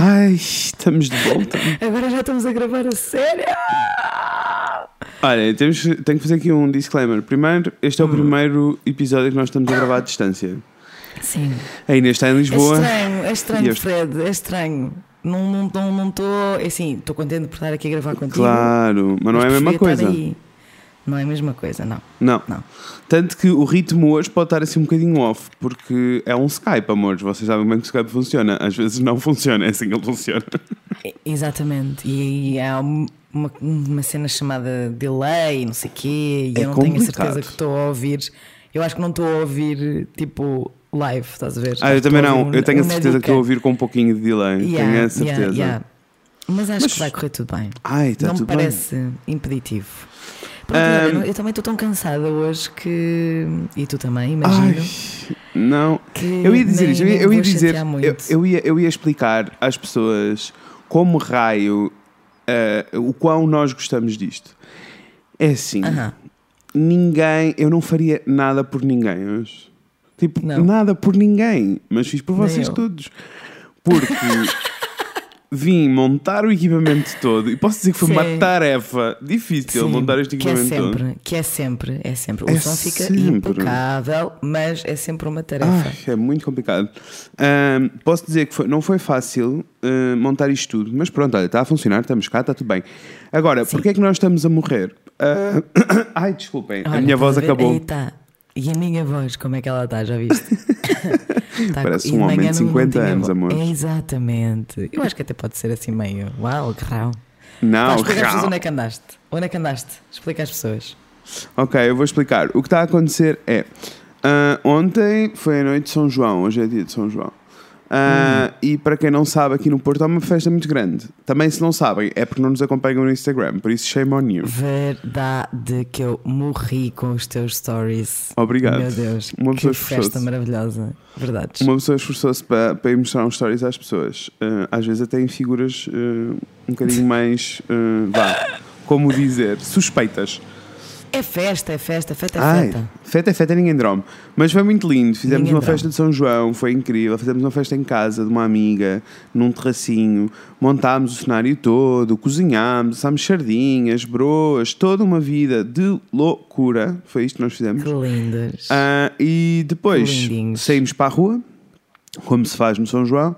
Ai, estamos de volta. Agora já estamos a gravar a sério. Olha, temos, tenho que fazer aqui um disclaimer. Primeiro, este é Hum. o primeiro episódio que nós estamos a gravar à distância. Sim. A Inês está em É Lisboa. estranho, é estranho, Fred, é estranho. Não estou, não, não estou. é assim, estou contente por estar aqui a gravar contigo. Claro, mas não é a mas mesma coisa. aí. Não é a mesma coisa, não. Não. Não. Tanto que o ritmo hoje pode estar assim um bocadinho off, porque é um Skype, amores. Vocês sabem bem que o Skype funciona. Às vezes não funciona, é assim que ele funciona. Exatamente. E, há um- uma, uma cena chamada delay, não sei o quê, e É eu não tenho a complicado. certeza que estou a ouvir. Eu acho que não estou a ouvir tipo live, estás a ver? Ah, eu também não. um- eu tenho a uma certeza que estou a ouvir com um pouquinho de delay. Yeah, tenho a yeah, certeza. yeah. Mas acho Mas- que vai correr tudo bem. Ai, está não me tudo bem. parece impeditivo. Pronto, olha, eu também estou tão cansada hoje que. E tu também, imagino. Ai, não. Eu ia dizer isto, eu ia, eu ia dizer, eu, eu ia, eu ia explicar às pessoas como raio eh, o quão nós gostamos disto. É assim, Aham. ninguém, eu não faria nada por ninguém hoje. Tipo, Não. nada por ninguém, mas fiz por Nem vocês eu. todos. Porque vim montar o equipamento todo e posso dizer que foi uma Sim. tarefa difícil Sim, montar este que é equipamento todo. sempre, que é sempre, é sempre. O É som fica sempre. impecável, mas é sempre uma tarefa. Ai, é muito complicado. Ahm, posso dizer que foi- não foi fácil ah, montar isto tudo, mas pronto, olha, está a funcionar, estamos cá, está tudo bem. Agora, porquê é que nós estamos a morrer? Ah, ai, desculpem, a Olha, minha estás voz a ver? acabou. Aí tá. E a minha voz, como é que ela está? Já viste? Tá- Parece um homem de não- não 50 tinha anos, amor. É, exatamente. Eu acho que até pode ser assim meio. Uau, que rau. Não, Vai, explica às pessoas real. onde é que andaste. Onde é que andaste? Explica às pessoas. Ok, eu vou explicar. O que está a acontecer é. ah, ontem foi a noite de São João, hoje é dia de São João. Ah, E para quem não sabe, aqui no Porto há uma festa muito grande. Também, se não sabem, é porque não nos acompanham no Instagram, por isso shame on you. Verdade que eu morri com os teus stories. Obrigado. Meu Deus, Uma que pessoa festa esforçou-se. maravilhosa. Verdades. Uma pessoa esforçou-se para, para ir mostrar uns stories às pessoas. Ah, às vezes até em figuras ah, um bocadinho mais. vá, como dizer, suspeitas. É festa, é festa, festa é Ai, festa. festa é festa, ninguém dorme. Mas foi muito lindo. Fizemos Ninguém uma dorme. festa de São João, foi incrível. Fizemos uma festa em casa de uma amiga, num terracinho. Montámos o cenário todo, cozinhámos, assámos sardinhas, broas, toda uma vida de loucura. Foi isto que nós fizemos. Que lindas. Ah, e depois saímos para a rua, como se faz no São João.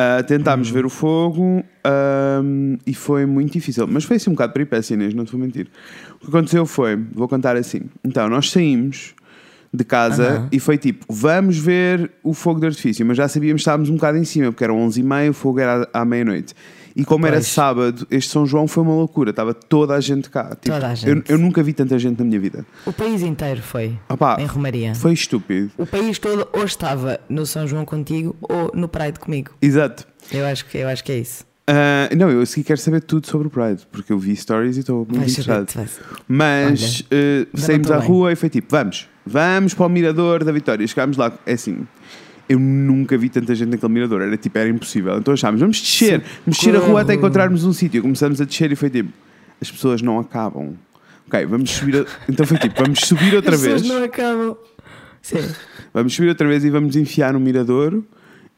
Ah, tentámos ver o fogo ahm, e foi muito difícil. Mas foi assim um bocado peripécia, Inês, não te vou mentir. O que aconteceu foi, vou contar assim. Então, nós saímos de casa e foi tipo, vamos ver o fogo de artifício, mas já sabíamos que estávamos um bocado em cima, porque eram 11h30, o fogo era à à meia-noite. E como era Pois. sábado, este São João foi uma loucura, estava toda a gente cá. Tipo, Toda a Eu, gente. eu nunca vi tanta gente na minha vida. O país inteiro foi Opá, em Romaria. foi estúpido. O país todo ou estava no São João contigo ou no Pride comigo. Exato. Eu acho que, eu acho que é isso. Ah, não, eu a seguir quero saber tudo sobre o Pride, porque eu vi stories e estou muito interessado. Mas eh, não saímos à bem. rua e foi tipo, vamos, vamos para o mirador da Vitória. Chegámos lá, é assim, eu nunca vi tanta gente naquele mirador, era tipo, era impossível. Então achámos, vamos descer, vamos descer a rua até encontrarmos um sítio. Começamos a descer e foi tipo, as pessoas não acabam. Ok, vamos subir. a- Então foi tipo, vamos subir outra As vez. pessoas não acabam. Sim. Vamos subir outra vez e vamos enfiar no mirador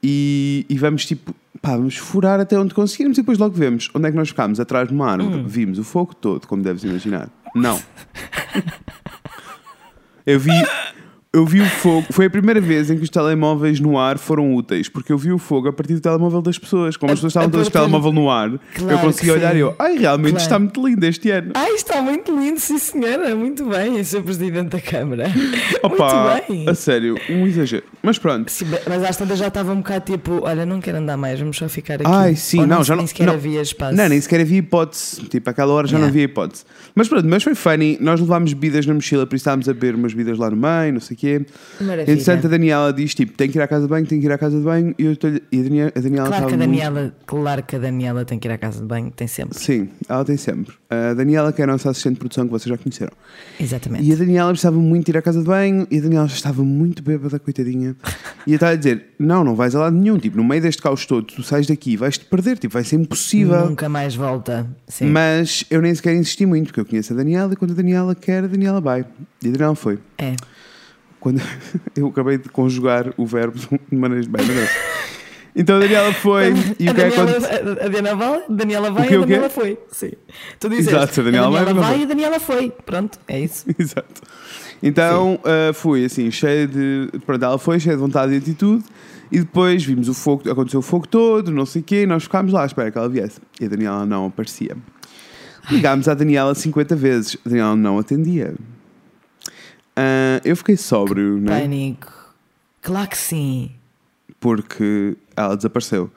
e, e vamos tipo, pá, vamos furar até onde conseguirmos e depois logo vemos onde é que nós ficámos, atrás de uma árvore. Hum. Vimos o fogo todo, como deves imaginar. Não. Eu vi, eu vi o fogo. Foi a primeira vez em que os telemóveis no ar foram úteis, porque eu vi o fogo a partir do telemóvel das pessoas. Como as pessoas estavam todas com o telemóvel no ar, eu Claro consegui que olhar e eu, ai, realmente Claro. está muito lindo este ano. Ai, está muito lindo, sim senhora. Muito bem, eu sou presidente da Câmara. Opa, muito bem. a sério, um exagero. Mas pronto. Sim, mas às tantas já estava um bocado tipo: olha, não quero andar mais, vamos só ficar aqui. Ai, sim, Ou não, já nem não. sequer não, havia espaço. Não, nem sequer havia hipótese. Tipo, àquela hora já não Yeah. havia hipótese. Mas pronto, mas foi funny. Nós levámos bebidas na mochila, por isso estávamos a beber umas bebidas lá no meio, não sei o quê. Maravilha. Entretanto, a Daniela diz: tipo, tem que ir à casa de banho, tem que ir à casa de banho. E, eu estou- e a Daniela, a Daniela Claro que, a estava muito- Daniela, claro que a Daniela tem que ir à casa de banho, tem sempre. Sim, ela tem sempre. A Daniela, que é a nossa assistente de produção, que vocês já conheceram. Exatamente. E a Daniela precisava muito ir à casa de banho e a Daniela já estava muito bêbada, coitadinha. E eu estava a dizer: Não, não vais a lado nenhum. Tipo, no meio deste caos todo, tu sais daqui, vais-te perder. Tipo, vai ser impossível. Nunca mais volta. Sim. Mas eu nem sequer insisti muito, porque eu conheço a Daniela e quando a Daniela quer, a Daniela vai. E a Daniela foi. É. Quando eu acabei de conjugar o verbo de maneiras bem, mas Então a Daniela foi e a o que é que Daniela, aconteceu? a, a Daniela vai, a Daniela vai e a? Daniela foi. Sim. Tu dizes, Exato, a Daniela vai, vai, não foi. e a Daniela foi. Pronto, é isso. Exato. Então uh, fui assim, cheio de. Pronto, ela foi cheia de vontade e atitude. E depois vimos o fogo, aconteceu o fogo todo, não sei o quê, e nós ficámos lá à espera que ela viesse. E a Daniela não aparecia. Ligámos à Daniela 50 vezes, a Daniela não atendia. Ah, eu fiquei sóbrio, né? Pânico. Claro que sim. Porque ela desapareceu.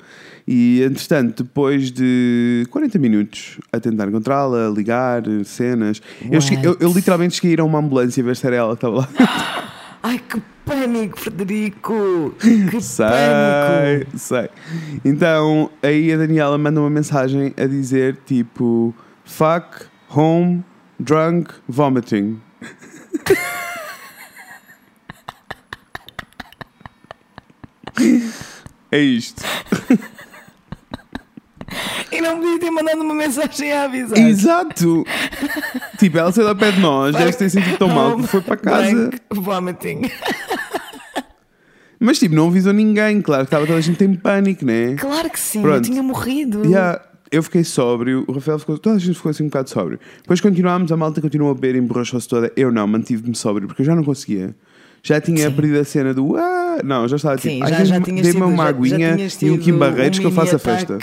E entretanto, depois de 40 minutos a tentar encontrá-la, a ligar, cenas, eu, cheguei- eu- eu literalmente cheguei a ir a uma ambulância ver se era ela que estava lá. Ai, que pânico, Frederico. Que Sei, pânico. sei. Então, aí a Daniela manda uma mensagem a dizer tipo: fuck, home, drunk, vomiting. é isto. E não podia ter mandado uma mensagem a avisar. Exato! tipo, ela saiu ao pé de nós, deve ter sentido tão mal que foi para casa. blank, Vomiting. Mas tipo, não avisou ninguém, claro que estava toda a gente em pânico, né? Claro que sim, Pronto. eu tinha morrido. Yeah, eu fiquei sóbrio, o Rafael ficou, toda a gente ficou assim um bocado sóbrio. Depois continuámos, a malta continuou a beber emborrachou-se toda. Eu não, mantive-me sóbrio porque eu já não conseguia. Já tinha Sim. perdido a cena do ah, não, já estava Sim, tipo, já, "Ai, já dê-me tido, uma aguinha e um Kim Barreiros um que eu faço a festa.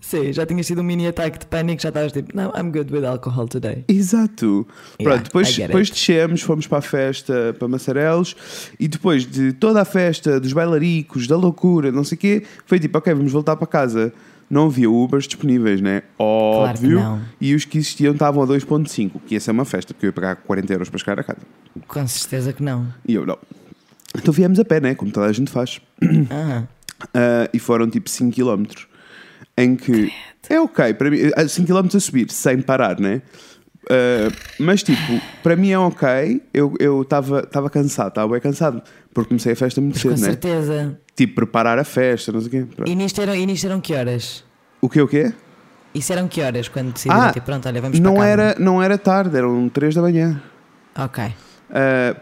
Sim, já tinhas tido um mini ataque de pânico, já estavas tipo, não, I'm good with alcohol today. Exato. Yeah, Pronto, depois, depois descemos, fomos para a festa para Massarelos e depois de toda a festa, dos bailaricos, da loucura, não sei o quê, foi tipo, ok, vamos voltar para casa. Não havia Ubers disponíveis, né? Claro que Óbvio. não. e os que existiam estavam a 2.5, que ia ser uma festa, porque eu ia pagar 40 euros para chegar a casa. Com certeza que não. E eu não. Então viemos a pé, né? Como toda a gente faz. Ah, Ah, e foram tipo 5 km. Em que é ok, para mim, 5 km a subir, sem parar, né? Ah, mas tipo, para mim é ok. Eu estava tava cansado, estava bem cansado, porque comecei a festa muito com cedo, né? certeza. Tipo, preparar a festa, não sei o quê. Pronto. E nisto, eram, e nisto eram que horas? O que o quê? Isso eram que horas quando decidiram, Ah, tipo, pronto, olha, vamos não para era, não era tarde, eram 3 da manhã. Ok. Ah,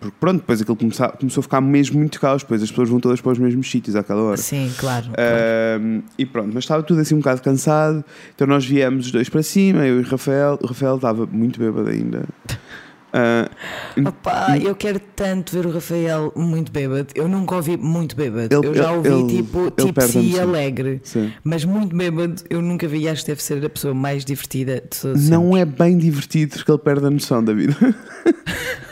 porque pronto, depois aquilo começou, começou a ficar mesmo muito caos, depois as pessoas vão todas para os mesmos sítios àquela hora. Sim, claro. claro. E pronto, mas estava tudo assim um bocado cansado. Então nós viemos os dois para cima, eu e o Rafael. O Rafael estava muito bêbado ainda. Ah, Opa, eu quero tanto ver o Rafael muito bêbado. Eu nunca ouvi muito bêbado. Ele- eu já ouvi ele- tipo tipsy e alegre. sim. Mas muito bêbado, eu nunca vi. Acho que deve ser a pessoa mais divertida de todos. Não é bem divertido porque ele perde a noção da vida.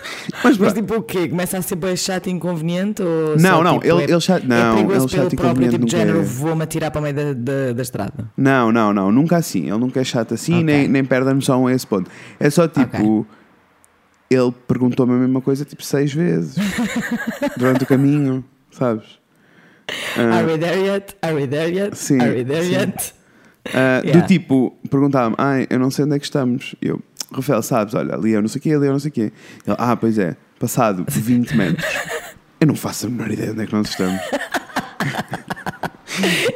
mas Mas tipo o quê? Começa a ser bem chato e inconveniente? Ou Não, só, não, tipo, ele, é, ele é não, perigoso ele pelo chato próprio tipo de género, é. vou-me atirar para o meio da, da, da estrada. Não, não, não, nunca assim. Ele nunca é chato assim, Ok. nem, nem perde a noção a esse ponto. É só tipo. Ok. Ele perguntou-me a mesma coisa tipo seis vezes durante o caminho, sabes? Ah, Are we there yet? Are we there yet? Sim, Are we there sim. yet? Ah, Yeah. Do tipo, perguntava-me, ai, eu não sei onde é que estamos. Eu, Rafael, sabes, olha, ali eu não sei o quê, ali eu não sei o quê. Ele, ah, pois é, passado 20 metros. Eu não faço a menor ideia onde é que nós estamos.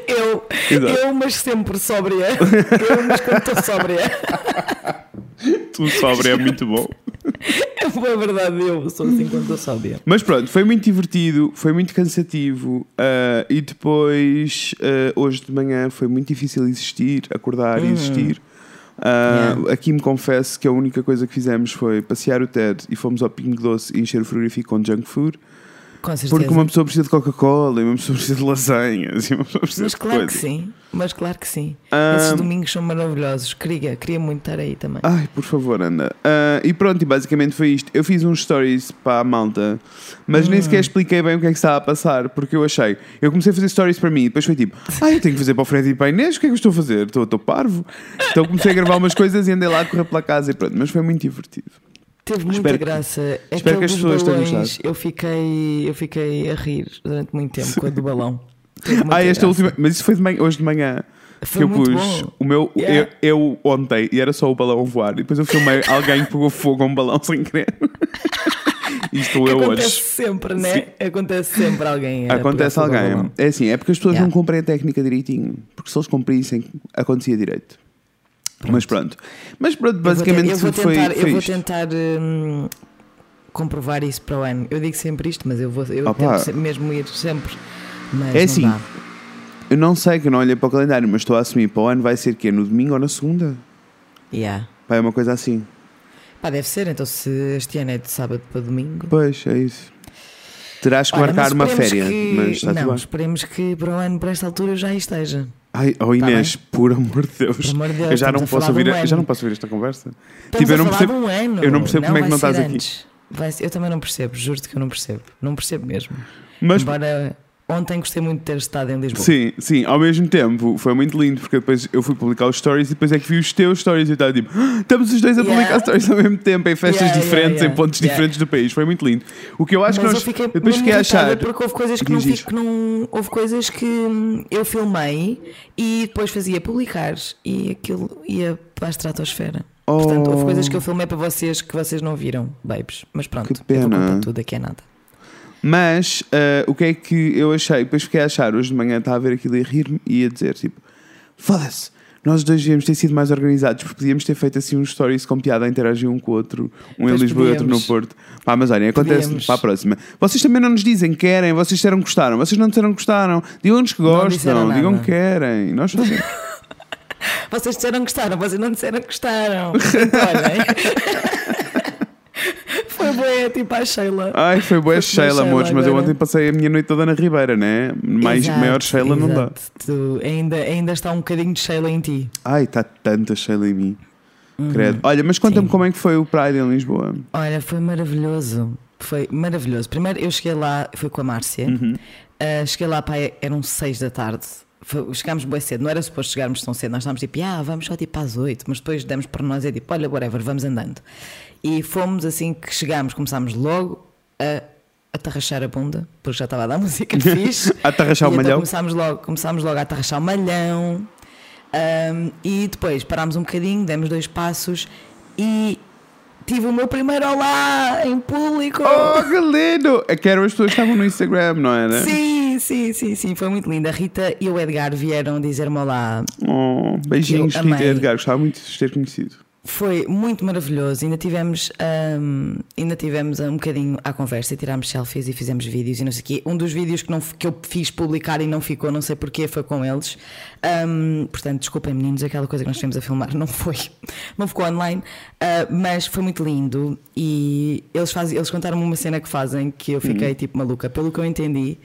Eu, Exato. eu, mas sempre sóbria. Eu, mas quando estou sóbria. Tu sobre é muito bom. É verdade, eu sou assim quando estou sóbria. Mas pronto, foi muito divertido, foi muito cansativo ah, e depois, ah, hoje de manhã, foi muito difícil existir, acordar e existir. Ah, Yeah. Aqui me confesso que a única coisa que fizemos foi passear o Ted e fomos ao Pingo Doce e encher o frigorífico com junk food. Porque uma pessoa precisa de Coca-Cola e uma pessoa precisa de lasanhas e uma pessoa precisa Mas de claro que coisas. sim. Mas claro que sim. Ah, Esses domingos são maravilhosos. Queria, queria muito estar aí também. Ai, por favor, anda. Ah, e pronto, e basicamente foi isto. Eu fiz uns stories para a malta, mas nem Hum. sequer expliquei bem o que é que estava a passar, porque eu achei. Eu comecei a fazer stories para mim e depois foi tipo, ah, eu tenho que fazer para o Fred e para a Inês, o que é que eu estou a fazer? Estou, estou parvo. Então comecei a gravar umas coisas e andei lá a correr pela casa e pronto, mas foi muito divertido. Teve muita espero que- graça. espero que as pessoas dos tenham balões, gostado. eu fiquei, eu fiquei a rir durante muito tempo com a do balão. Ah, esta graça. última. Mas isso foi de manhã- hoje de manhã. Foi que eu pus bom. o meu. Yeah. Eu, eu ontem e era só o balão a voar. E depois eu filmei alguém pegou fogo a um balão sem querer. e estou eu Acontece hoje. sempre, né? Acontece sempre alguém. Acontece alguém. É assim, é porque as pessoas Yeah. não cumprem a técnica direitinho. Porque se eles cumprissem, acontecia direito. Mas pronto. Mas pronto, Eu vou basicamente te- eu vou foi, tentar, foi eu vou tentar hum, comprovar isso para o ano. Eu digo sempre isto, mas eu vou eu Opa. tento mesmo ir sempre. Mas É assim, dá. Eu não sei, que eu não olhei para o calendário, mas estou a assumir para o ano vai ser que é no domingo ou na segunda. Yeah. Vai é uma coisa assim. Pá, deve ser, então se este ano é de sábado para domingo. Pois, é isso. Terás que Olha, marcar mas uma esperemos féria, que- mas está Não, esperemos que para o ano, para esta altura, já aí esteja. Ai, oh Inês, por amor de Deus. Por amor de Deus, eu já não, posso ouvir, um já não posso ouvir esta conversa. Estamos Tipo, eu não percebo- um ano. eu não percebo como é que vai não estás aqui. antes. Vai ser- eu também não percebo, juro-te que eu não percebo. Não percebo mesmo. Mas Embora ontem gostei muito de ter estado em Lisboa. Sim, sim, ao mesmo tempo foi muito lindo porque depois eu fui publicar os stories e depois é que vi os teus stories e eu estava tipo, "Ah, estamos os dois a publicar Yeah. stories ao mesmo tempo em festas Yeah, diferentes, yeah. em pontos diferentes do país, foi muito lindo. O que eu acho Mas que eu nós fiquei eu depois fiquei a achar. porque houve coisas que não, que não houve coisas que hum, eu filmei e depois fazia publicar e aquilo ia para a estratosfera. Portanto, houve Oh. coisas que eu filmei para vocês que vocês não viram, babes. Mas pronto, Que eu vou pena. contar tudo aqui é nada. Mas ah, o que é que eu achei? Depois fiquei a achar, hoje de manhã estava a ver aquilo e a rir-me e a dizer tipo, foda-se. Nós dois devíamos ter sido mais organizados porque podíamos ter feito assim uns stories com piada a interagir um com o outro, um em Pois Lisboa e outro no. Porto. Pá, mas olhem, acontece para a próxima. Vocês também não nos dizem que querem, vocês disseram que gostaram, vocês não disseram que gostaram. Digam-nos que gostam, digam que querem. Nós fazemos. Vocês disseram que gostaram, vocês não disseram que gostaram. Então, olhem. Foi boa, tipo a Sheila. Ai, foi boa Foi Sheila, Sheila amores, mas eu ontem passei a minha noite toda na Ribeira, né? Mais, Exato, maior Sheila não dá. exato. Tu ainda, ainda está um bocadinho de Sheila em ti. Ai, está tanta Sheila em mim. Credo. Olha, mas conta-me Uhum. Como é que foi o Pride em Lisboa. Olha, foi maravilhoso. Foi maravilhoso. Primeiro eu cheguei lá, fui com a Márcia. Uhum. Uh, cheguei lá, pá, eram seis da tarde. Chegámos bem cedo, não era suposto chegarmos tão cedo. Nós estávamos tipo, ah, vamos só tipo às oito, mas depois demos para nós e é tipo, olha, whatever, vamos andando. E fomos assim que chegámos, começámos logo a atarrachar a bunda, porque já estava a dar música fixe. A atarrachar o então malhão. começámos logo, começámos logo a atarrachar o malhão. Um, e depois parámos um bocadinho, demos dois passos e tive o meu primeiro olá em público. Oh, que lindo! É que eram as pessoas que estavam no Instagram, não era? Sim, sim, sim, sim, foi muito lindo. A Rita e o Edgar vieram dizer-me olá. Oh, beijinhos, Rita e Edgar. Gostava muito de ter conhecido. Foi muito maravilhoso. Ainda tivemos, um, ainda tivemos um bocadinho à conversa e tirámos selfies e fizemos vídeos e não sei o quê. Um dos vídeos que, não, que eu fiz publicar e não ficou, não sei porquê, foi com eles. Um, portanto, desculpem meninos, aquela coisa que nós tivemos a filmar não foi, não ficou online, uh, mas foi muito lindo. E eles, fazem, eles contaram-me uma cena que fazem que eu fiquei tipo maluca. Pelo que eu entendi,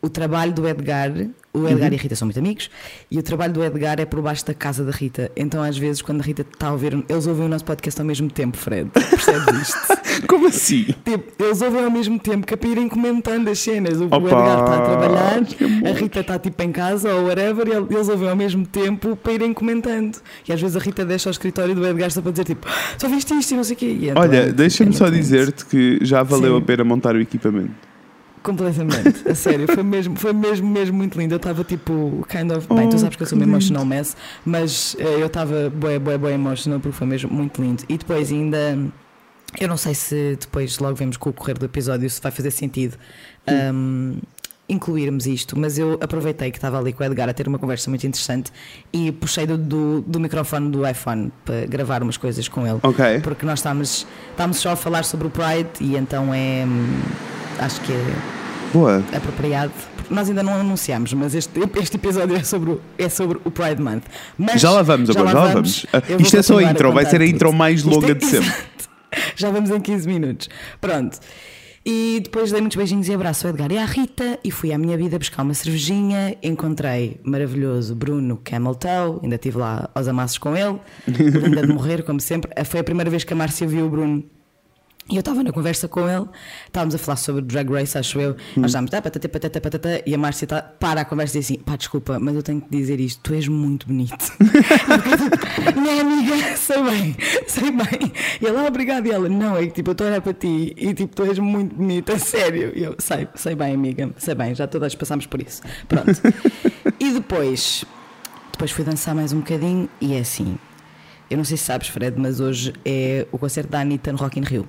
o trabalho do Edgar, o Edgar e a Rita são muito amigos, e o trabalho do Edgar é por baixo da casa da Rita. Então, às vezes, quando a Rita está a ouvir, eles ouvem o nosso podcast ao mesmo tempo, Fred. Percebes isto? Como assim? tipo, eles ouvem ao mesmo tempo que é para irem comentando as cenas. O, Opa, Edgar está a trabalhar, a Rita está tipo em casa ou whatever, e eles ouvem ao mesmo tempo para irem comentando. E às vezes a Rita deixa o escritório do Edgar só para dizer tipo, "Ah, só viste isto e não sei o quê. Então, Olha, é deixa-me muito só dizer-te que já valeu Sim. a pena montar o equipamento. Completamente, a sério, foi mesmo, foi mesmo, mesmo muito lindo. Eu estava tipo, kind of. Bem, Oh, tu sabes que eu sou uma emotional mess, mas eh, eu estava bué, bué, bué emotional porque foi mesmo muito lindo. E depois ainda. Eu não sei se depois logo vemos com o correr do episódio se vai fazer sentido um, incluirmos isto, mas eu aproveitei que estava ali com o Edgar a ter uma conversa muito interessante e puxei do, do, do microfone do iPhone para gravar umas coisas com ele. Ok. Porque nós estamos, estamos só a falar sobre o Pride e então é. Acho que é Boa. apropriado. Nós ainda não anunciamos, mas este, este episódio é sobre, o- é sobre o Pride Month. Mas Já lá vamos agora, já lá vamos. Ah, Eu vou Isto é só a intro, vai contar ser a intro mais Isto longa é- de sempre. Exato. Já vamos em 15 minutos. Pronto. E depois dei muitos beijinhos e abraço ao Edgar e à Rita e fui à minha vida buscar uma cervejinha. Encontrei maravilhoso Bruno Camel Toe, ainda estive lá aos amassos com ele, linda de morrer, como sempre. Foi a primeira vez que a Márcia viu o Bruno e eu estava na conversa com ele, estávamos a falar sobre Drag Race, acho eu. Nós estávamos, tá, patata, patata, patata, e a Márcia tá, para a conversa e diz assim: pá, desculpa, mas eu tenho que dizer isto, tu és muito bonito. Minha amiga, sei bem, sei bem. E ela, ah, obrigada. E ela, não, é que tipo, eu estou a olhar para ti e tipo, tu és muito bonita, sério. E eu, sei, sei bem, amiga, sei bem, já todas passámos por isso. Pronto. e depois, depois fui dançar mais um bocadinho e é assim. Eu não sei se sabes, Fred, mas hoje é o concerto da Anitta no Rock in Rio.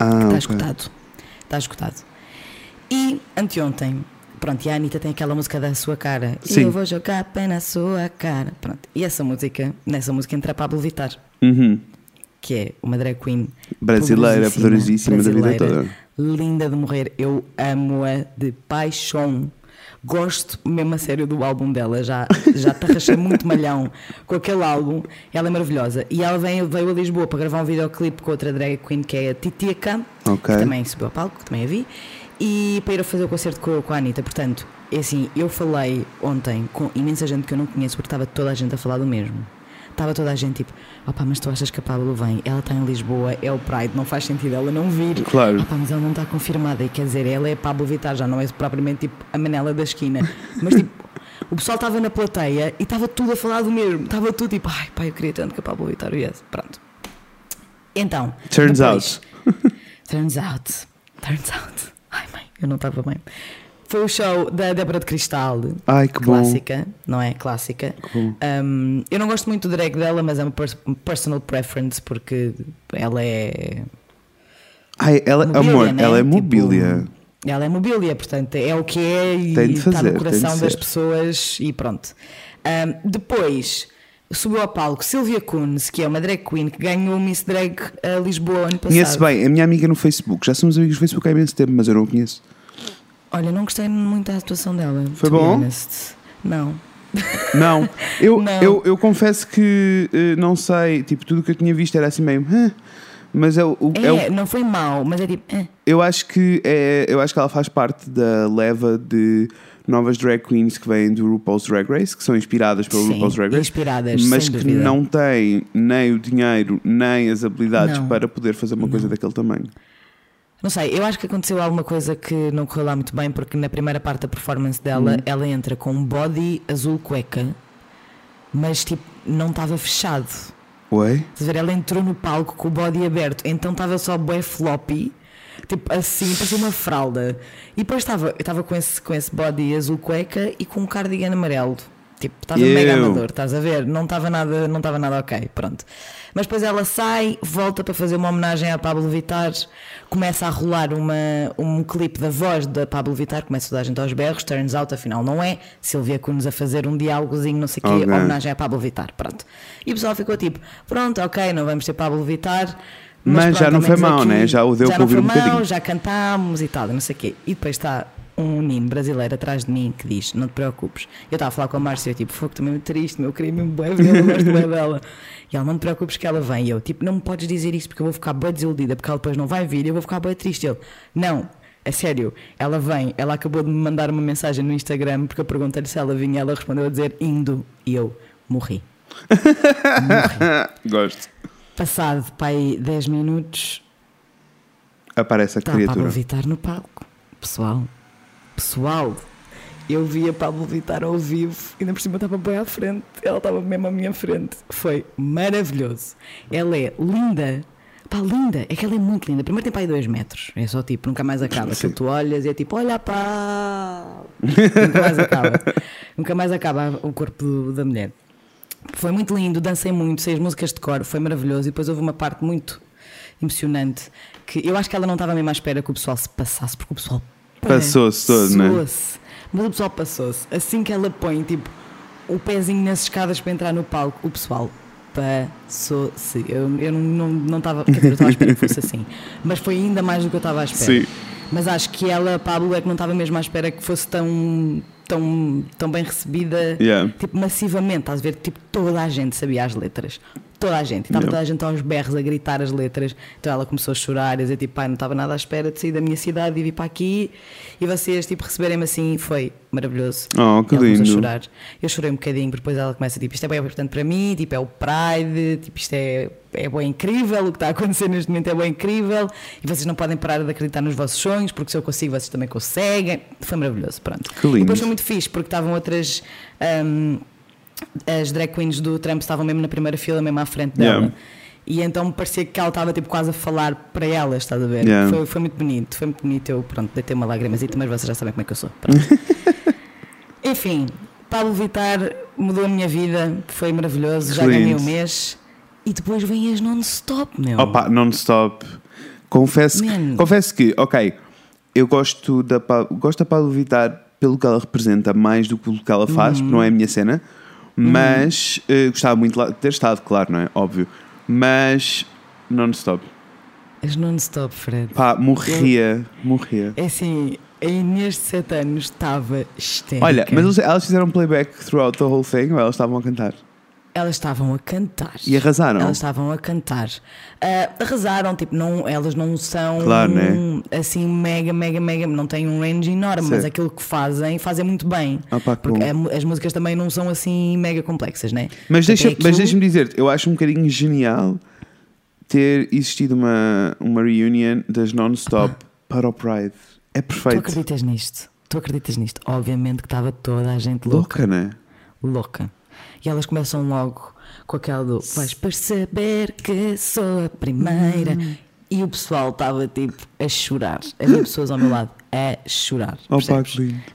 Ah, Está ok. esgotado. Está esgotado. E anteontem, pronto, e a Anitta tem aquela música da sua cara. Sim. E eu vou jogar pé na sua cara. Pronto. E essa música, nessa música entra Pablo Vittar, Uhum. que é uma drag queen Brasileira, poderosíssima da vida toda. Linda de morrer. Eu amo-a de paixão. Gosto mesmo a sério do álbum dela, já, já tarrachei muito malhão com aquele álbum. Ela é maravilhosa. E ela veio, veio a Lisboa para gravar um videoclipe com outra drag queen que é a Titiaca, Ok. que também subiu ao palco, também a vi. E para ir a fazer o concerto com, com a Anitta. Portanto, é assim, eu falei ontem com imensa gente que eu não conheço porque estava toda a gente a falar do mesmo. Estava toda a gente tipo, opá, mas tu achas que a Pablo vem? Ela está em Lisboa, é o Pride, não faz sentido ela não vir. Claro. Opá, mas ela não está confirmada. E quer dizer, ela é Pablo Vittar, já não é propriamente tipo a Manela da esquina. Mas tipo, o pessoal estava na plateia e estava tudo a falar do mesmo. Estava tudo tipo, ai pá, eu queria tanto que a Pablo Vittar viesse. Pronto. Então. Turns depois- Turns out. Turns out. Ai mãe, eu não estava bem. Foi o show da Débora de Cristal. Ai, que bom. Clássica, não é? Clássica. bom. Um, eu não gosto muito do drag dela, mas é uma pers- personal preference porque ela é Ai, ela, mobília, amor, né? ela é Tipo, mobília. ela é mobília, portanto é o que é e Tem de está fazer, no coração das pessoas e pronto. Um, depois subiu ao palco Silvia Kuhns, que é uma drag queen que ganhou o Miss Drag a Lisboa ano passado. Conheço bem, a minha amiga no Facebook. Já somos amigos no Facebook há imenso tempo, mas eu não conheço. Olha, não gostei muito da atuação dela. Foi bom? honest. Não. Não, eu, Não. Eu, eu confesso que eh, não sei, tipo, tudo o que eu tinha visto era assim meio. "Hã?", Mas é o, É, é o- não foi mau, mas é tipo. eh. eu acho que é, eu acho que ela faz parte da leva de novas drag queens que vêm do RuPaul's Drag Race, que são inspiradas pelo Sim, RuPaul's Drag Race, inspiradas, mas que dúvida. não têm nem o dinheiro nem as habilidades Não. para poder fazer uma coisa daquele tamanho. Não sei, eu acho que aconteceu alguma coisa que não correu lá muito bem, porque na primeira parte da performance dela, Hum. ela entra com um body azul cueca, mas tipo, não estava fechado. Oi? Ver? Ela entrou no palco com o body aberto, então estava só bué floppy, tipo assim, parecia uma fralda. E depois estava, eu estava com esse, com esse body azul cueca e com um cardigan amarelo. Tipo, estava mega amador, estás a ver? Não estava nada, não estava nada ok, pronto. Mas depois ela sai, volta para fazer uma homenagem à Pablo Vittar, começa a rolar uma, um clipe da voz da Pablo Vittar, começa toda a gente aos berros, turns out, afinal não é. Silvia Kuhns a fazer um diálogozinho, não sei o quê, Ok. homenagem à Pablo Vittar, pronto. E o pessoal ficou tipo, pronto, ok, não vamos ter Pablo Vittar. Mas pronto, já não foi mau, aqui né? Já o deu já para não ouvir foi um mau, bocadinho. já cantámos e tal, não sei o quê. E depois está um menino brasileiro atrás de mim que diz: Não te preocupes. Eu estava a falar com a Márcia, eu tipo, fogo, também muito triste, meu, eu queria mesmo ver, eu gosto bué dela. E ela, não te preocupes que ela vem. E eu, tipo, não me podes dizer isso porque eu vou ficar bem desiludida, porque ela depois não vai vir e eu vou ficar bem triste. Ele, não. É sério, ela vem, ela acabou de me mandar uma mensagem no Instagram porque eu perguntei-lhe se ela vinha, ela respondeu a dizer indo e eu morri. Gosto. Passado pai 10 minutos, Aparece a criatura. Vittar no palco. Pessoal, pessoal, eu vi a Pablo Vittar ao vivo, ainda por cima estava bem à frente, ela estava mesmo à minha frente. Foi maravilhoso. Ela é linda. Pá, linda, é que ela é muito linda. Primeiro tem para aí dois metros, é só tipo, nunca mais acaba. Sim. Que tu olhas e é tipo, olha pá, nunca mais acaba. nunca mais acaba o corpo do- da mulher. Foi muito lindo, dancei muito, sei as músicas de cor, foi maravilhoso. E depois houve uma parte muito emocionante que eu acho que ela não estava mesmo à espera que o pessoal se passasse, porque o pessoal Passou-se todo, né? passou-se. Mas o pessoal passou-se. Assim que ela põe tipo o pezinho nas escadas para entrar no palco, o pessoal passou-se. Eu, eu não não não estava, quer dizer, eu estava à espera que fosse assim, mas foi ainda mais do que eu estava à espera. Sim. Mas acho que ela, Pablo, é que não estava mesmo à espera que fosse tão, tão, tão bem recebida, Yeah. tipo, massivamente. Estás a ver? Tipo, toda a gente sabia as letras. Toda a gente. Estava Yeah. toda a gente aos berros a gritar as letras. Então ela começou a chorar e a dizer, tipo, pai, não estava nada à espera de sair da minha cidade e vir para aqui. E vocês, tipo, receberem-me assim, foi maravilhoso. Oh, que ela começou lindo. a chorar. Eu chorei um bocadinho, depois ela começa, tipo, isto é bem importante para mim, tipo, é o Pride, tipo, isto é, é bem incrível, o que está a acontecer neste momento é bem incrível, e vocês não podem parar de acreditar nos vossos sonhos, porque se eu consigo, vocês também conseguem. Foi maravilhoso, pronto. Que lindo. E depois foi muito fixe, porque estavam outras. hum, as drag queens do Trump estavam mesmo na primeira fila, mesmo à frente dela. Yeah. E então me parecia que ela estava tipo, quase a falar para elas, estás a ver? Yeah. Foi, foi muito bonito, foi muito bonito. Eu, pronto, deitei uma lágrimasita, mas vocês já sabem como é que eu sou. Enfim, Pablo Vittar mudou a minha vida, foi maravilhoso, já ganhei um mês. E depois vem as non-stop, meu. Opa, non-stop. Confesso, que- confesso que, ok, eu gosto da, gosto da Pablo Vittar pelo que ela representa mais do que pelo que ela faz, Uhum. porque não é a minha cena, mas eh, gostava muito lá de ter estado, claro, não é? Óbvio. Mas non-stop. As non-stop, Fred. Pá, morria, morria. É assim, A Inês de 7 anos estava histérica. Olha, mas eles- elas fizeram playback throughout the whole thing ou elas estavam a cantar? Elas estavam a cantar. E arrasaram? Elas estavam a cantar. Ah, arrasaram, tipo, não, elas não são Claro, né? assim mega, mega, mega, não têm um range enorme, Sim. mas aquilo que fazem, fazem muito bem. Ah, pá, Porque a- as músicas também não são assim mega complexas, né? Mas deixa- mas aquilo- deixa-me dizer, eu acho um bocadinho genial ter existido uma, uma reunion das non-stop para o Pride. É Tu perfeito. acreditas nisto? Tu acreditas nisto? Obviamente que estava toda a gente louca. Louca, né? Louca. E elas começam logo com aquela do Vais perceber que sou a primeira. Hum. E o pessoal estava tipo a chorar. Havia pessoas ao meu lado a chorar. Oh, pá,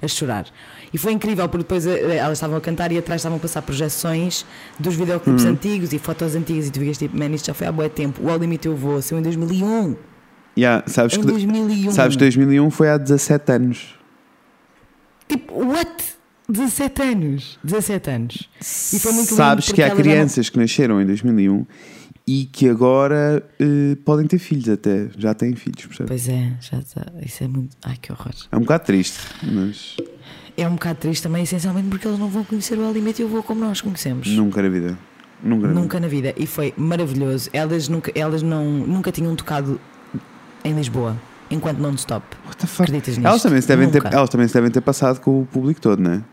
a chorar. E foi incrível porque depois eh, elas estavam a cantar e atrás estavam a passar projeções dos videoclipes Hum. antigos e fotos antigas e tu vias tipo, man, isto já foi há bué tempo. O Ao Limite Eu Vou saiu em 2001. Yeah, sabes, Em que, 2001. sabes que 2001 foi há 17 anos. Tipo, what? 17 anos. 17 anos. E foi muito lindo Sabes que há já não- crianças que nasceram em 2001 e que agora eh, podem ter filhos até. Já têm filhos, percebes? Pois é, já está. Isso é muito. Ai que horror. É um bocado triste, mas É um bocado triste também, essencialmente porque eles não vão conhecer o Alimento e eu vou como nós conhecemos. nunca na vida. Nunca na vida. Nunca na vida. E foi maravilhoso. Elas nunca, elas não, nunca tinham tocado em Lisboa enquanto non-stop. Acreditas nisto? Elas também, se devem ter, elas também se devem ter passado com o público todo, não é?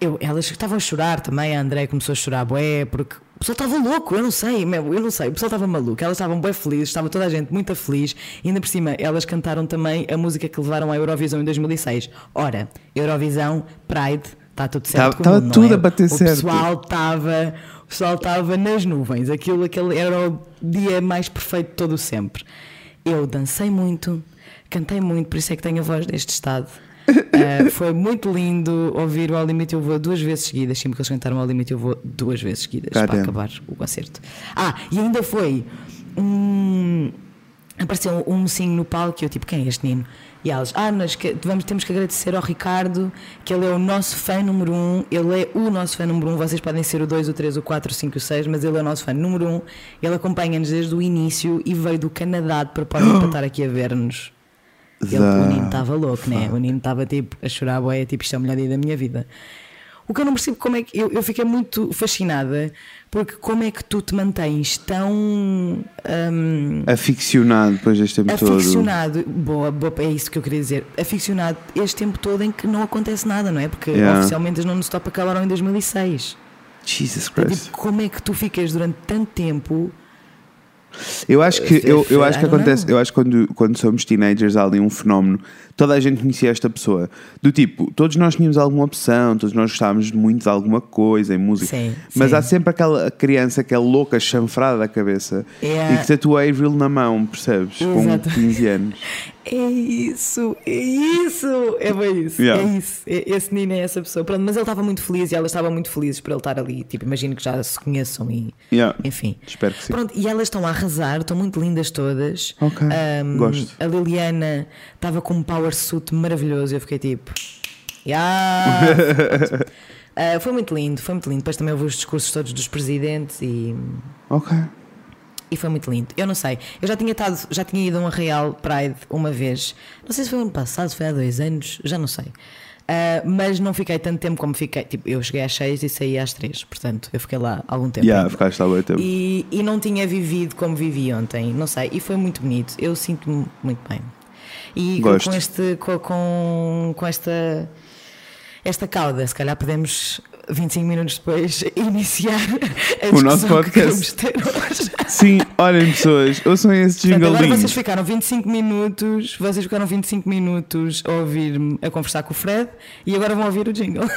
Eu, elas estavam a chorar também, a André começou a chorar, bué, porque o pessoal estava louco, eu não sei, meu, eu não sei, o pessoal estava maluco, elas estavam bué felizes, estava toda a gente muito feliz, e ainda por cima elas cantaram também a música que levaram à Eurovisão em 2006. Ora, Eurovisão, Pride, está tudo certo. Tava- com o tava mundo, não tudo é? a bater o certo. Pessoal estava, o pessoal estava nas nuvens, aquilo, aquele era o dia mais perfeito de todo o sempre. Eu dancei muito, cantei muito, por isso é que tenho a voz deste estado. Uh, foi muito lindo ouvir o Ao Limite Eu Vou duas vezes seguidas. Sempre que eles cantaram Ao Limite Eu Vou duas vezes seguidas para acabar o concerto. Ah, e ainda foi um. Apareceu um mocinho no palco e eu, tipo, quem é este menino? E elas, ah, nós que- vamos, temos que agradecer ao Ricardo, que ele é o nosso fã número um, ele é o nosso fã número um. Vocês podem ser o 2, o 3, o 4, o 5, o 6, mas ele é o nosso fã número um. Ele acompanha-nos desde o início e veio do Canadá de propósito para estar aqui a ver-nos. Ele, Da- o Nino estava louco, né? O Nino estava tipo a chorar, boia, tipo, isto é o melhor dia da minha vida. O que eu não percebo como é que. Eu, eu fiquei muito fascinada porque como é que tu te mantens tão hum, Aficionado depois deste tempo todo. aficionado. Boa, boa, é isso que eu queria dizer. Aficionado este tempo todo em que não acontece nada, não é? Porque Yeah. oficialmente as non-stop acabaram em 2006. Jesus É Christ. tipo, como é que tu ficas durante tanto tempo? Eu acho que, eu, eu acho que acontece, eu acho que quando, quando somos teenagers há ali um fenómeno, toda a gente conhecia esta pessoa. Do tipo, todos nós tínhamos alguma opção, todos nós gostávamos muito de alguma coisa em música. Sim, Mas sim. há sempre aquela criança que é louca, chanfrada da cabeça Yeah. e que tatua Avril na mão, percebes? Exato. Com 15 anos. É isso, é isso, é bem isso, Yeah. é isso. É- Esse Nino é essa pessoa. Pronto, mas ele estava muito feliz e elas estavam muito felizes por ele estar ali. Tipo, imagino que já se conheçam e Yeah. enfim. Espero que sim. Pronto, e elas estão a arrasar, estão muito lindas todas. Ok, Ahm, gosto. A Liliana estava com um power suit maravilhoso. Eu fiquei tipo, yeah. Ah, foi muito lindo, foi muito lindo. Depois também ouvi os discursos todos dos presidentes e Ok. E foi muito lindo. Eu não sei. Eu já tinha, estado, já tinha ido a um Real Pride uma vez. Não sei se foi ano passado, se foi há dois anos, já não sei. Ah, mas não fiquei tanto tempo como fiquei. Tipo, eu cheguei às seis e saí às três. Portanto, eu fiquei lá algum tempo. Yeah, ficaste lá tempo. e, e não tinha vivido como vivi ontem. Não sei. E foi muito bonito. Eu sinto-me muito bem. E com- Gosto. com, este, com, com esta. Esta cauda, se calhar podemos 25 minutos depois iniciar a O nosso discussão que queremos podcast. ter hoje. Sim, olhem pessoas, ouçam esse Portanto, jingle agora lindo. vocês ficaram 25 minutos, vocês ficaram 25 minutos a ouvir-me a conversar com o Fred e agora vão ouvir o jingle.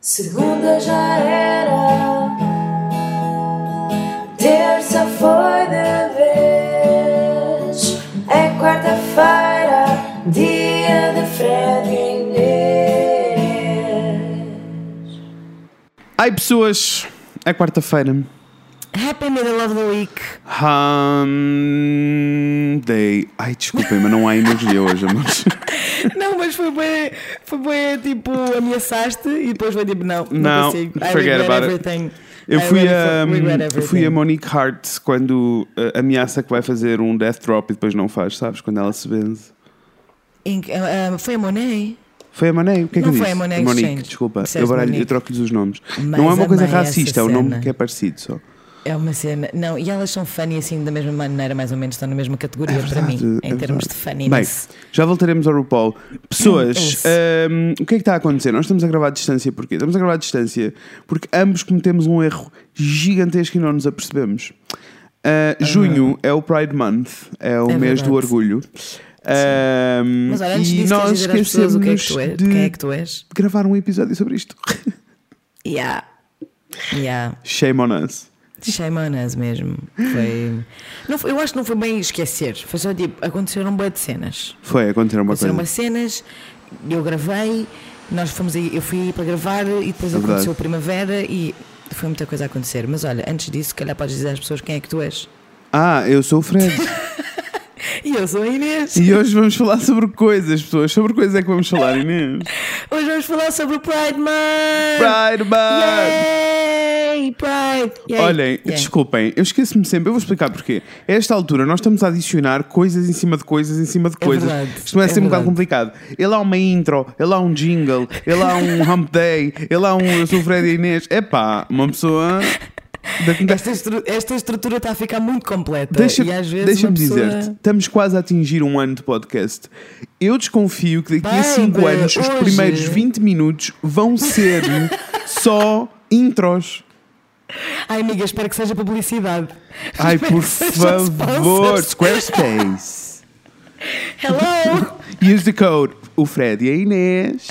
Segunda já era, terça foi de vez, é quarta-feira, dia de Fred Ai pessoas, é quarta-feira. Happy Middle of the Week. Hum, day. Ai, desculpem, mas não há energia hoje, amores. Não, mas foi bem, foi bem tipo, ameaçaste e depois foi tipo, não, não, Não, consigo. I forget regret about it. everything. Eu I fui a, eu everything. fui a Monique Hart quando uh, ameaça que vai fazer um death drop e depois não faz, sabes? Quando ela se benze. Que- ah, ah, foi a Monet. Foi a Monet? O que é que Não eu foi disse? a Monet Monique, Exchange. desculpa. Disseste Eu, baralho, eu troco-lhes os nomes. Mas não é uma coisa amei essa racista, é um nome cena. que é parecido só. É uma cena. Não, e elas são funny assim da mesma maneira, mais ou menos, estão na mesma categoria para mim, verdade, em é termos verdade. de funniness. Bem, já voltaremos ao RuPaul. Pessoas, Isso. hum, o que é que está a acontecer? Nós estamos a gravar à distância porquê? Estamos a gravar à distância porque ambos cometemos um erro gigantesco e não nos apercebemos. Uh, junho é o Pride Month, é o É mês do verdade. orgulho. Um, Mas olha, antes disso, nós o que é que tu és? de Quem é que tu és? gravar um episódio sobre isto. Yeah. Yeah. Shame on us. Shame on us mesmo. Foi... Não eu acho que não foi bem esquecer. Foi só tipo, aconteceram um de cenas. Foi Aconteceram coisa. umas cenas, eu gravei, nós fomos aí, eu fui para gravar e depois É aconteceu a primavera e foi muita coisa a acontecer. Mas olha, antes disso, se calhar podes dizer às pessoas quem é que tu és. Ah, eu sou o Fred. E eu sou a Inês. e hoje vamos falar sobre coisas, pessoas. Sobre coisas é que vamos falar, Inês. Hoje vamos falar sobre o Pride Month! Pride Month! Yay! Pride! Yay! Olhem, Yay. desculpem, eu esqueço-me sempre, eu vou explicar porquê. A esta altura nós estamos a adicionar coisas em cima de coisas em cima de É coisas. verdade, Isto vai é ser um bocado complicado. Ele há uma intro, ele há um jingle, ele há um hump day, ele há um eu sou o Fred e Inês. Epá, uma pessoa. Esta, estru- esta estrutura está a ficar muito completa. Deixa- Deixa-me uma pessoa- dizer-te, estamos quase a atingir um ano de podcast. Eu desconfio que daqui a Baby, 5 anos, os hoje- primeiros 20 minutos vão ser só intros. Ai, amiga, espero que seja publicidade. Ai, Espero por favor. Squarespace. Hello! Use the code o Fred e a Inês.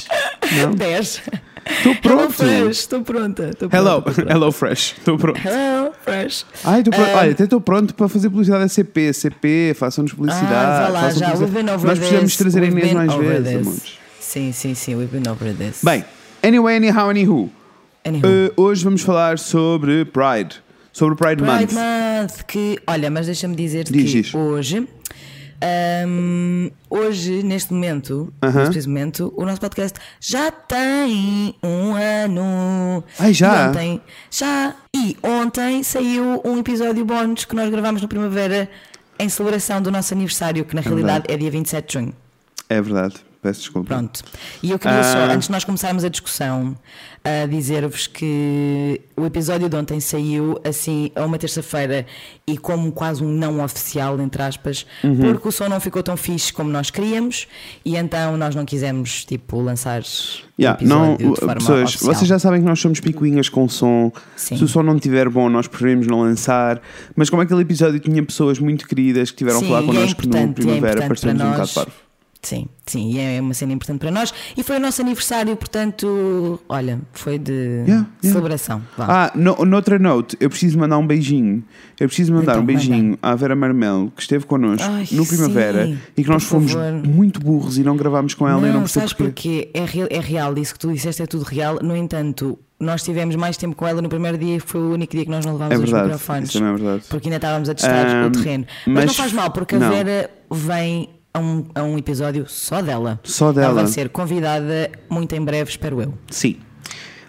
Não? 10. Estou Hello, pronto. Fresh. Estou pronta. Estou pronta, Hello, pronta. hello Fresh. Estou pronto. Hello, Fresh. Ai, estou pronto. Ah. Olha, até estou pronto para fazer publicidade a CP. CP, façam-nos publicidade. Ah, lá, façam já. Publicidade. been over Nós precisamos this. trazer a We've Inês mais vezes, amores. Sim, sim, sim. We've been over this. Bem, anyway, anyhow, anywho. Anywho. Uh, hoje vamos falar sobre Pride. Sobre o Pride, Pride Month. Month, que, olha, mas deixa-me dizer Diz, que diz. hoje, hum, hoje, neste momento, Aham. neste preciso momento, o nosso podcast já tem um ano. Ai, já? E ontem, já. E ontem saiu um episódio bónus que nós gravámos no Primavera em celebração do nosso aniversário, que na realidade é dia 27 de junho. É verdade. Peço desculpa. Pronto. E eu queria só, Ah. antes de nós começarmos a discussão, a dizer-vos que o episódio de ontem saiu assim a uma terça-feira e como quase um não oficial, entre aspas, Uhum. porque o som não ficou tão fixe como nós queríamos e então nós não quisemos tipo lançar Yeah, não, episódio de forma pessoas, oficial. vocês já sabem que nós somos picuinhas com som. Sim. Se o som não estiver bom, nós preferimos não lançar. Mas como aquele episódio tinha pessoas muito queridas que tiveram Sim, a falar é connosco no é Primavera, importante parecemos um bocado parvo. Sim, sim, e é uma cena importante para nós e foi o nosso aniversário, portanto, olha, foi de Yeah, yeah. celebração. Vá. Ah, no, noutra note, eu preciso mandar um beijinho. Eu preciso mandar Então, um beijinho à Vera Marmel, que esteve connosco Ai, no Primavera sim, e que nós fomos favor. muito burros e não gravámos com ela e não Não, percebo sabes porquê. É real, é real, isso que tu disseste é tudo real. No entanto, nós tivemos mais tempo com ela no primeiro dia e foi o único dia que nós não levámos É os verdade, microfones. isso também é verdade. Porque ainda estávamos a testar Ahm, o terreno. Mas, não mas- faz mal, porque a não. Vera vem a um, a um episódio só dela. Só dela. Ela vai ser convidada muito em breve, espero eu. Sim.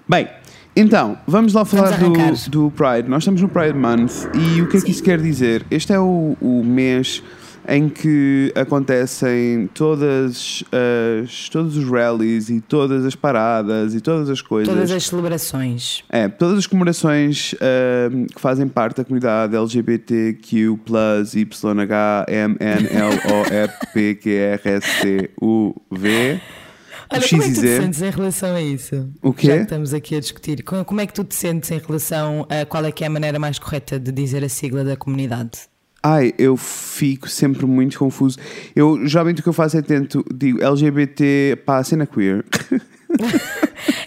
Bem, então, vamos lá falar Vamos do, do Pride. Nós estamos no Pride Month e o que é que Sim. isso quer dizer? Este é o, o mês em que acontecem todas as, todos os rallies e todas as paradas e todas as coisas. Todas as celebrações. É, todas as comemorações ahm, que fazem parte da comunidade LGBTQ, YH, MNLOFPQRSTUV. Olha, o como é que tu te sentes em relação a isso? O quê? Já que estamos aqui a discutir. Como como é que tu te sentes em relação a qual é que é a maneira mais correta de dizer a sigla da comunidade? Ai, eu fico sempre muito confuso. Eu, geralmente o que eu faço é tento, digo LGBT para a cena queer.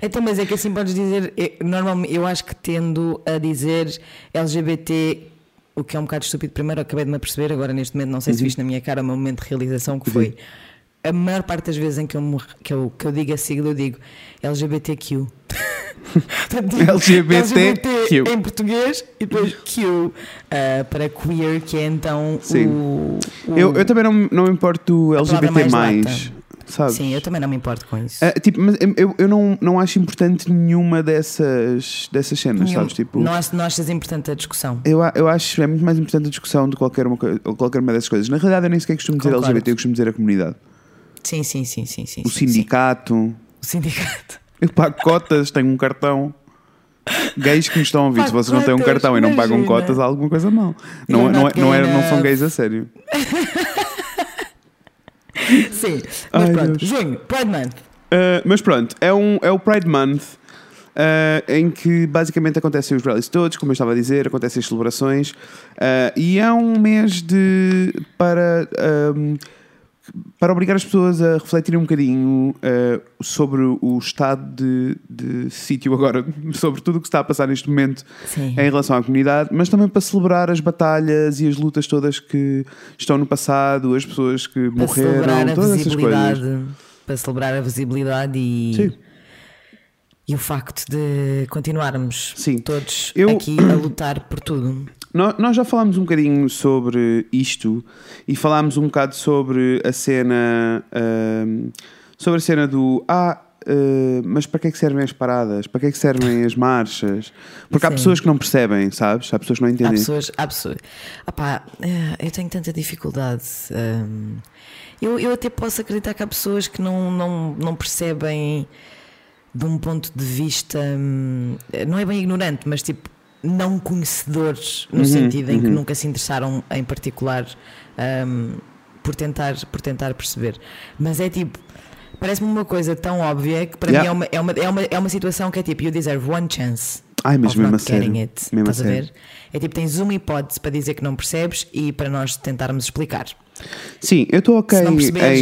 Então, mas é que assim podes dizer, eu- normalmente eu acho que tendo a dizer LGBT, o que é um bocado estúpido, primeiro acabei de me aperceber, agora neste momento não sei se Uhum. viste na minha cara o meu momento de realização que foi a maior parte das vezes em que eu, me- que eu, que eu digo a sigla, eu digo LGBTQ. Portanto, LGBTQ. em português e depois Q ah, para queer, que é então Sim. o, o- Eu, eu também não, não me importo do LGBT, mais sabes? Sim, eu também não me importo com isso. Ah, tipo, mas eu, eu não, não acho importante nenhuma dessas, dessas cenas, Nenhum- sabes? Tipo, não, ach- não achas importante a discussão? eu, eu acho é muito mais importante a discussão do que qualquer uma, qualquer uma dessas coisas. Na realidade, eu nem sequer costumo dizer Concordo. LGBT, eu costumo dizer a comunidade. Sim, sim, sim, sim, sim. o sim, sindicato. sim. O sindicato. Eu pago cotas, tenho um cartão. Gays que nos estão a ouvir, se vocês não têm um cartão e não pagam imagina. cotas, há alguma coisa mal. Não, You're não, not é- não, é- não são gays a sério. Sim. Mas Ai, pronto, Deus. junho, Pride Month. Uh, mas pronto, é, um, é o Pride Month uh, em que basicamente acontecem os rallies todos, como eu estava a dizer, acontecem as celebrações uh, e é um mês de para, um, para obrigar as pessoas a refletirem um bocadinho uh, sobre o estado de, de sítio agora, sobre tudo o que está a passar neste momento Sim. em relação à comunidade, mas também para celebrar as batalhas e as lutas todas que estão no passado, as pessoas que Para morreram, todas essas coisas. Para celebrar a visibilidade e. Sim. E o facto de continuarmos Sim. todos Eu- aqui a lutar por tudo. Nó- Nós já falámos um bocadinho sobre isto e falámos um bocado sobre a cena ahm, sobre a cena do ah, ah, mas para que é que servem as paradas? Para que é que servem as marchas? Porque há Sim. pessoas que não percebem, sabes? Há pessoas que não Há entendem. pessoas. Há pessoas. Opá, eh, eu tenho tanta dificuldade. hum, eu, eu até posso acreditar que há pessoas que não, não, não percebem de um ponto de vista. hum, não é bem ignorante, mas tipo. Não conhecedores, no sentido em que nunca se interessaram em particular hum, por, tentar, por tentar perceber. Mas é tipo, parece-me uma coisa tão óbvia que para Yeah. mim é uma, é, uma, é, uma, é uma situação que é tipo, you deserve one chance Ai, mas mesmo a sério. it. Mesmo a Estás a sério. ver? É tipo, tens uma hipótese para dizer que não percebes e para nós tentarmos explicar. Sim, eu estou ok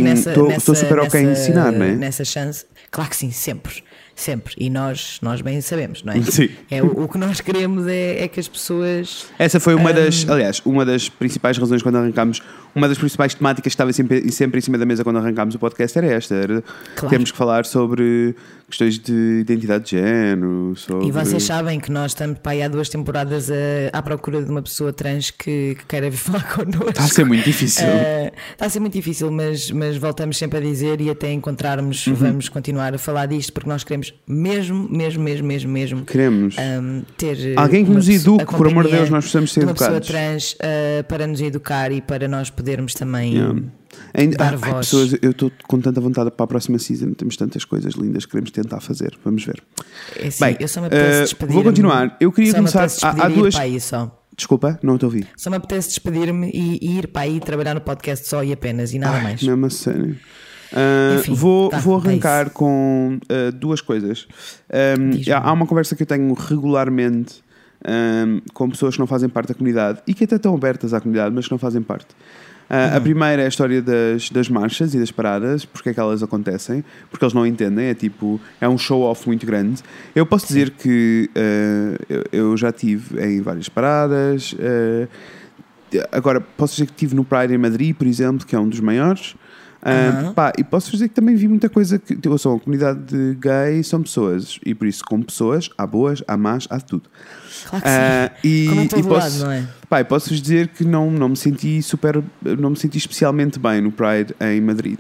nessa, Estou nessa, super ok em nessa- ensinar, não é? Nessa chance, claro que sim, sempre. Sempre. E nós, nós bem sabemos, não é? Sim. É, o, o que nós queremos é, é que as pessoas. Essa foi uma das, aliás, uma das principais razões quando arrancámos, uma das principais temáticas que estava sempre, sempre em cima da mesa quando arrancámos o podcast era esta, era Claro. temos que falar sobre questões de identidade de género, sobre... E vocês sabem que nós estamos aí há duas temporadas a- à procura de uma pessoa trans que, que queira vir falar connosco. Está a ser muito difícil. Eh, está a ser muito difícil, mas, mas voltamos sempre a dizer e até encontrarmos, Uhum. vamos continuar a falar disto porque nós queremos mesmo, mesmo, mesmo, mesmo, mesmo Queremos. um, ter eh, Alguém que nos eduque, por amor de Deus, nós precisamos ser de uma pessoa educados. trans eh, para nos educar e para nós podermos também. Yeah. Ainda, dar ah, ai, voz. pessoas, eu estou com tanta vontade para a próxima season, temos tantas coisas lindas que queremos tentar fazer. Vamos ver. É assim, Bem, eu só me apetece despedir. vou continuar. Eu queria só começar- há- há duas- para aí só. Desculpa, não te ouvi. Só me apetece despedir-me e, e ir para aí trabalhar no podcast só e apenas e nada Ai, mais. Mesmo a sério. Ah, Enfim, vou, tá, vou é arrancar com ah, duas coisas. Ahm, Diz-me. há, uma conversa que eu tenho regularmente ahm, com pessoas que não fazem parte da comunidade e que até estão abertas à comunidade, mas que não fazem parte. Uhum. A primeira é a história das, das marchas e das paradas, porque é que elas acontecem, porque eles não entendem, é tipo, é um show-off muito grande. Eu posso dizer que ah, eu, eu já tive em várias paradas, ah, agora posso dizer que estive no Pride em Madrid, por exemplo, que é um dos maiores. Ah, Aham. pá, e posso dizer que também vi muita coisa que eu sou uma comunidade de gay, são pessoas, e por isso, como pessoas, há boas, há más, há tudo. Claro que Ah, sim. e, Como em e posso, lado, não é? pá, posso-vos dizer que não, não me senti super, não me senti especialmente bem no Pride em Madrid.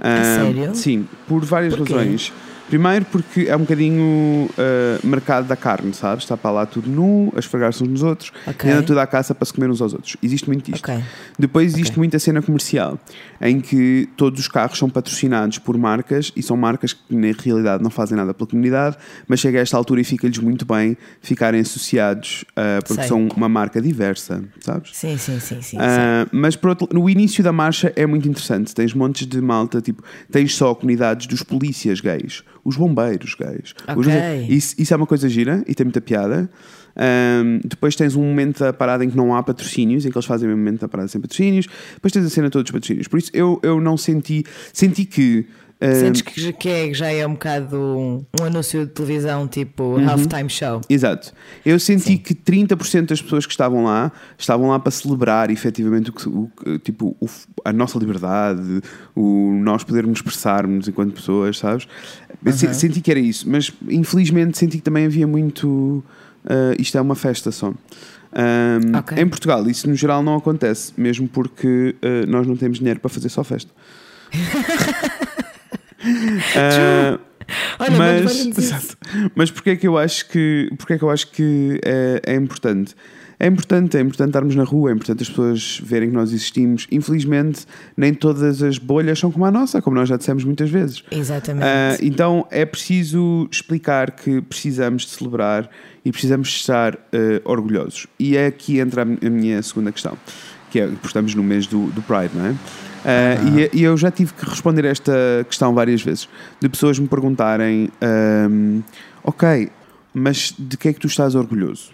Ah, sério? Sim, por várias Porquê? razões. Primeiro porque é um bocadinho ah, mercado da carne, sabes? Está para lá tudo nu, a esfregar-se uns nos outros, Ok. e anda tudo à caça para se comer uns aos outros. Existe muito disto. Ok. Depois existe muita cena comercial, em que todos os carros são patrocinados por marcas e são marcas que na realidade não fazem nada pela comunidade, mas chega a esta altura e fica-lhes muito bem ficarem associados ah, porque Sei. são uma marca diversa, sabes? Sim, sim, sim, sim. Ah, mas outro, no início da marcha é muito interessante. Tens montes de malta, tipo, tens só comunidades dos polícias gays, os bombeiros gays. Os- Ok. isso, isso é uma coisa gira e tem muita piada. Ahm, depois tens um momento da parada em que não há patrocínios, em que eles fazem o momento da parada sem patrocínios. Depois tens a cena todos os patrocínios. Por isso eu, eu não senti. Senti que. Ah, Sentes que, já- que é, já é um bocado um, um anúncio de televisão tipo Uhum. halftime show. Exato. Eu senti que 30% das pessoas que estavam lá estavam lá para celebrar efetivamente o o tipo, o a nossa liberdade, o nós podermos expressarmos enquanto pessoas, sabes? Se- Senti que era isso, mas infelizmente senti que também havia muito. ah, isto é uma festa só. Ahm, Ok. Em Portugal, isso no geral não acontece, mesmo porque ah, nós não temos dinheiro para fazer só festa. Ah, Olha, mas, mas, mas porque é que eu acho que, porque é, que eu acho que é, é importante? é importante, é importante estarmos na rua, é importante as pessoas verem que nós existimos. Infelizmente, nem todas as bolhas são como a nossa, como nós já dissemos muitas vezes. Exatamente. Ah, então é preciso explicar que precisamos de celebrar e precisamos de estar ah, orgulhosos. E é aqui entra a minha segunda questão, que é porque estamos no mês do, do Pride, não é? Ah, e, e eu já tive que responder esta questão várias vezes, de pessoas me perguntarem: ahm, Ok, mas de que é que tu estás orgulhoso?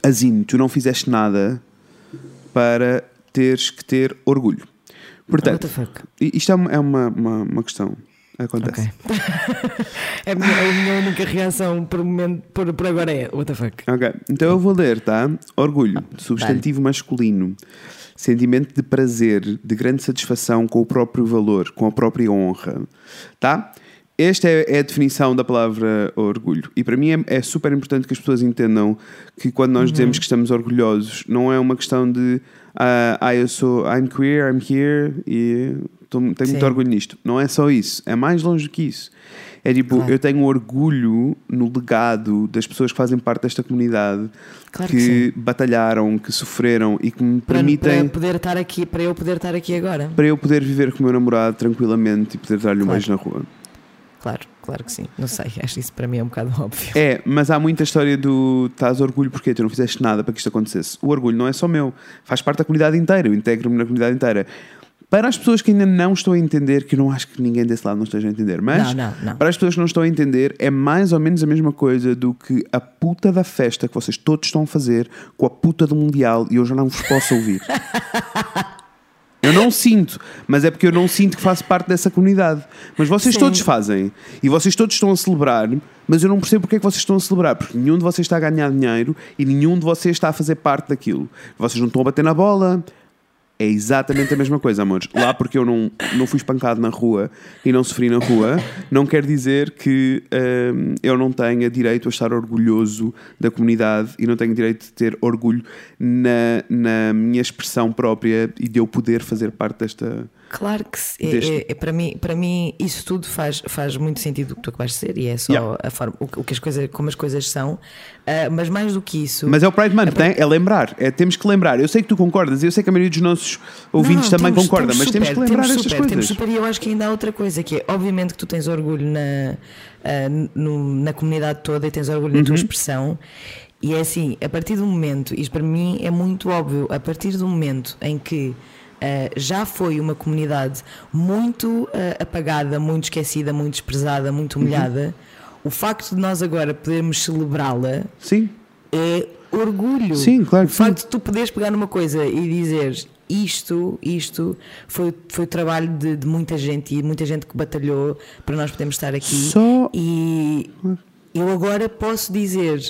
Azine, tu não fizeste nada para teres que ter orgulho. Portanto, isto é uma, é uma, uma, uma questão. Acontece. Ok. a, minha, a minha única reação por, momento, por, por agora é what the fuck? Ok, então eu vou ler, tá? Orgulho, substantivo masculino, sentimento de prazer, de grande satisfação com o próprio valor, com a própria honra, tá? Esta é, é a definição da palavra orgulho. E para mim é, é super importante que as pessoas entendam que quando nós dizemos que estamos orgulhosos, não é uma questão de ah, ah, eu sou, I'm queer, I'm here e tô- tenho Sim. muito orgulho nisto. Não é só isso, é mais longe do que isso. É tipo, Claro. eu tenho orgulho no legado das pessoas que fazem parte desta comunidade Claro que, que batalharam, que sofreram e que me permitem para poder estar aqui, para eu poder estar aqui agora. para eu poder viver com o meu namorado tranquilamente e poder dar-lhe um Claro. beijo na rua. Claro, claro que sim. Não sei, acho isso para mim é um bocado óbvio. É, mas há muita história do estás orgulho porque tu não fizeste nada para que isto acontecesse. O orgulho não é só meu, faz parte da comunidade inteira, eu integro-me na comunidade inteira. Para as pessoas que ainda não estão a entender, que eu não acho que ninguém desse lado não esteja a entender, mas Não, não, não. para as pessoas que não estão a entender, é mais ou menos a mesma coisa do que a puta da festa que vocês todos estão a fazer com a puta do Mundial e eu já não vos posso ouvir. Eu não sinto, mas é porque eu não sinto que faço parte dessa comunidade. Mas vocês Sim. todos fazem e vocês todos estão a celebrar, mas eu não percebo porque é que vocês estão a celebrar, porque nenhum de vocês está a ganhar dinheiro e nenhum de vocês está a fazer parte daquilo. Vocês não estão a bater na bola. É exatamente a mesma coisa, amores. Lá porque eu não, não fui espancado na rua e não sofri na rua, não quer dizer que hum, eu não tenha direito a estar orgulhoso da comunidade e não tenho direito de ter orgulho na, na minha expressão própria e de eu poder fazer parte desta. Claro que sim. É- Deste- é- é para, mim, para mim isso tudo faz, faz muito sentido o que tu acabaste de dizer e é só Yeah. a forma, o, que- as coisas, como as coisas são. Ah, mas mais do que isso. Mas é o Pride Month, tem? É lembrar. É, temos que lembrar. Eu sei que tu concordas, eu sei que a maioria dos nossos ouvintes Não, também temos- concorda, mas super, temos que lembrar temos estas super, Temos coisas. super, e eu acho que ainda há outra coisa que é, obviamente, que tu tens orgulho na, ah, no- na comunidade toda e tens orgulho na tua Uhum. expressão. E é assim, a partir do momento, isto para mim é muito óbvio, a partir do momento em que ah, já foi uma comunidade muito ah, apagada, muito esquecida, muito desprezada, muito Uhum. humilhada, o facto de nós agora podermos celebrá-la Sim, é orgulho. Sim, claro O que facto de tu poderes pegar numa coisa e dizer isto, isto foi, foi o trabalho de, de muita gente e muita gente que batalhou para nós podermos estar aqui. Só- E eu agora posso dizer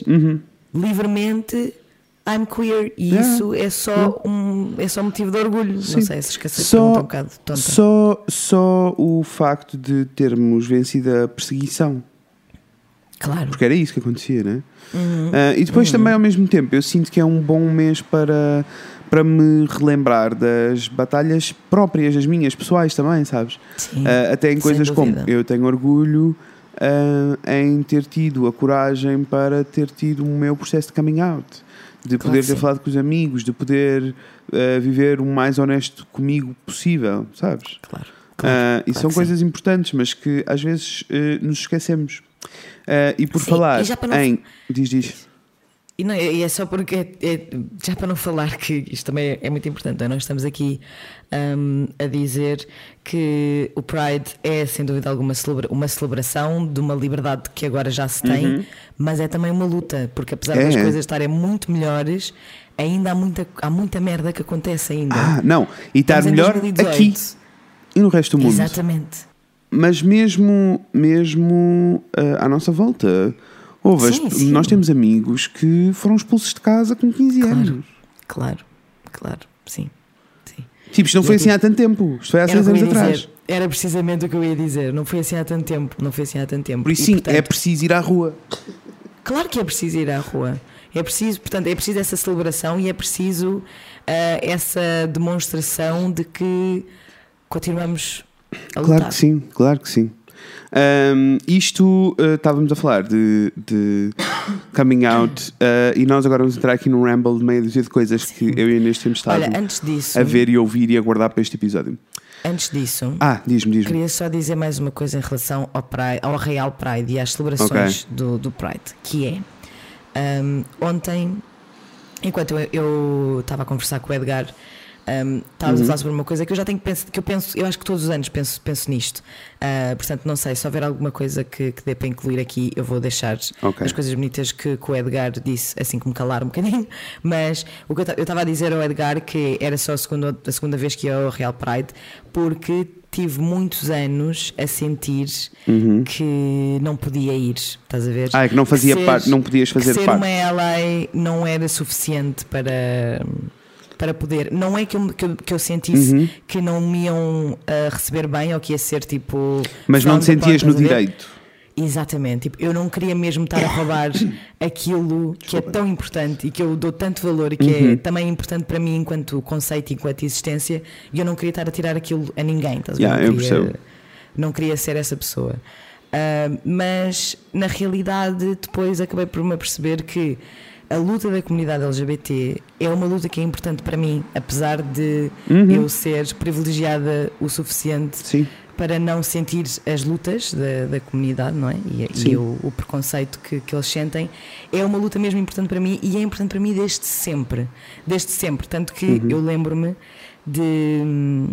livremente I'm queer e Yeah. isso é só um é só motivo de orgulho. Não Sim. sei se esqueci pergunta um bocado tonta. Só, só o facto de termos vencido a perseguição. Claro. Porque era isso que acontecia, né? Uhum. Ah, e depois também, ao mesmo tempo, eu sinto que é um bom mês para, para me relembrar das batalhas próprias, as minhas, pessoais também, sabes? Sim, Ah, até em coisas como eu tenho orgulho ah, em ter tido a coragem para ter tido o meu processo de coming out, de Claro poder ter sim. falado com os amigos, de poder ah, viver o mais honesto comigo possível, sabes? Claro. Ah, claro, e claro são coisas importantes, mas que às vezes eh, nos esquecemos. Ah, e por Sim, falar e em. Diz, diz. E, não, e é só porque, é- é- já para não falar que isto também é, é muito importante, é? nós estamos aqui hum, a dizer que o Pride é, sem dúvida alguma, celebra- uma celebração de uma liberdade que agora já se tem, mas é também uma luta, porque apesar Uhum. É, das é. coisas estarem muito melhores, ainda há muita, há muita merda que acontece ainda. Ah, não. E estar melhor 2018. aqui e no resto do mundo. Exatamente. Mas mesmo, mesmo ah, à nossa volta, houve Sim, sim. nós temos amigos que foram expulsos de casa com 15 anos. Claro, claro, sim. sim. Tipo, isto não foi é assim há tanto tempo. Isto foi há Era, o seis que eu anos ia atrás. dizer. Era precisamente o que eu ia dizer. Não foi assim há tanto tempo. Não foi assim há tanto tempo. Por isso, E, sim, portanto, é preciso ir à rua. Claro que é preciso ir à rua. É preciso, portanto, é preciso essa celebração e é preciso ah, essa demonstração de que continuamos a lutar. Claro que sim, claro que sim. Ahm, isto ah, estávamos a falar de, de coming out. uh, e nós agora vamos entrar aqui num ramble de meia dúzia de coisas que eu e a Inês temos estado Olha, disso, a ver e ouvir e a guardar para este episódio. antes disso, Ah, diz-me, diz-me. queria só dizer mais uma coisa em relação ao, Pride, ao Real Pride e às celebrações do, do Pride, que é hum, ontem, enquanto eu estava a conversar com o Edgar, hum, estávamos a falar sobre uma coisa que eu já tenho penso, que eu penso, eu acho que todos os anos penso, penso nisto. Ah, portanto, não sei, se houver alguma coisa que, que dê para incluir aqui, eu vou deixar Ok. as coisas bonitas que, que o Edgar disse, assim que me calar um bocadinho. Mas o que eu ta- eu estava a dizer ao Edgar que era só a segunda, a segunda vez que ia ao Real Pride, porque tive muitos anos a sentir que não podia ir, estás a ver? Uhum. Ah, é que não fazia parte- não podias fazer que ser parte. uma LA não era suficiente para. Para poder, não é que eu, que eu, que eu sentisse Uhum. que não me iam ah, receber bem ou que ia ser tipo. Mas não te sentias no direito. Exatamente, tipo, eu não queria mesmo estar a roubar aquilo que é tão importante e que eu dou tanto valor e que Uhum. é também importante para mim enquanto conceito e enquanto existência e eu não queria estar a tirar aquilo a ninguém, estás? Yeah, não, eu queria, percebo. não queria ser essa pessoa. Ah, mas na realidade depois acabei por me aperceber que a luta da comunidade LGBT é uma luta que é importante para mim, apesar de Uhum. eu ser privilegiada o suficiente Sim. para não sentir as lutas da, da comunidade, não é? E, e o, o preconceito que, que eles sentem é uma luta mesmo importante para mim e é importante para mim desde sempre. Desde sempre. Tanto que Uhum. eu lembro-me de hum,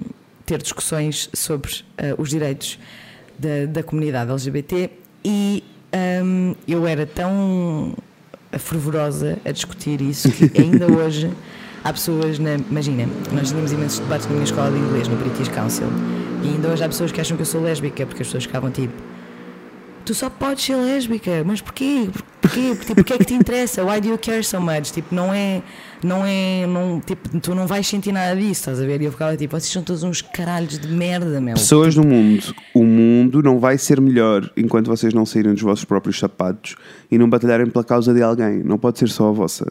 ter discussões sobre ah, os direitos da, da comunidade LGBT e hum, eu era tão fervorosa a discutir isso que ainda hoje há pessoas na. Imagina, nós tínhamos imensos debates na minha escola de inglês, no British Council, e ainda hoje há pessoas que acham que eu sou lésbica, porque as pessoas ficavam tipo. Tu só podes ser lésbica, mas porquê? Porquê? Tipo, porquê é que te interessa? Why do you care so much? Tipo, não é. Não é. Não, tipo, tu não vais sentir nada disso, estás a ver? E eu ficava tipo, vocês são todos uns caralhos de merda, meu. Pessoas no mundo, o mundo não vai ser melhor enquanto vocês não saírem dos vossos próprios sapatos e não batalharem pela causa de alguém. Não pode ser só a vossa.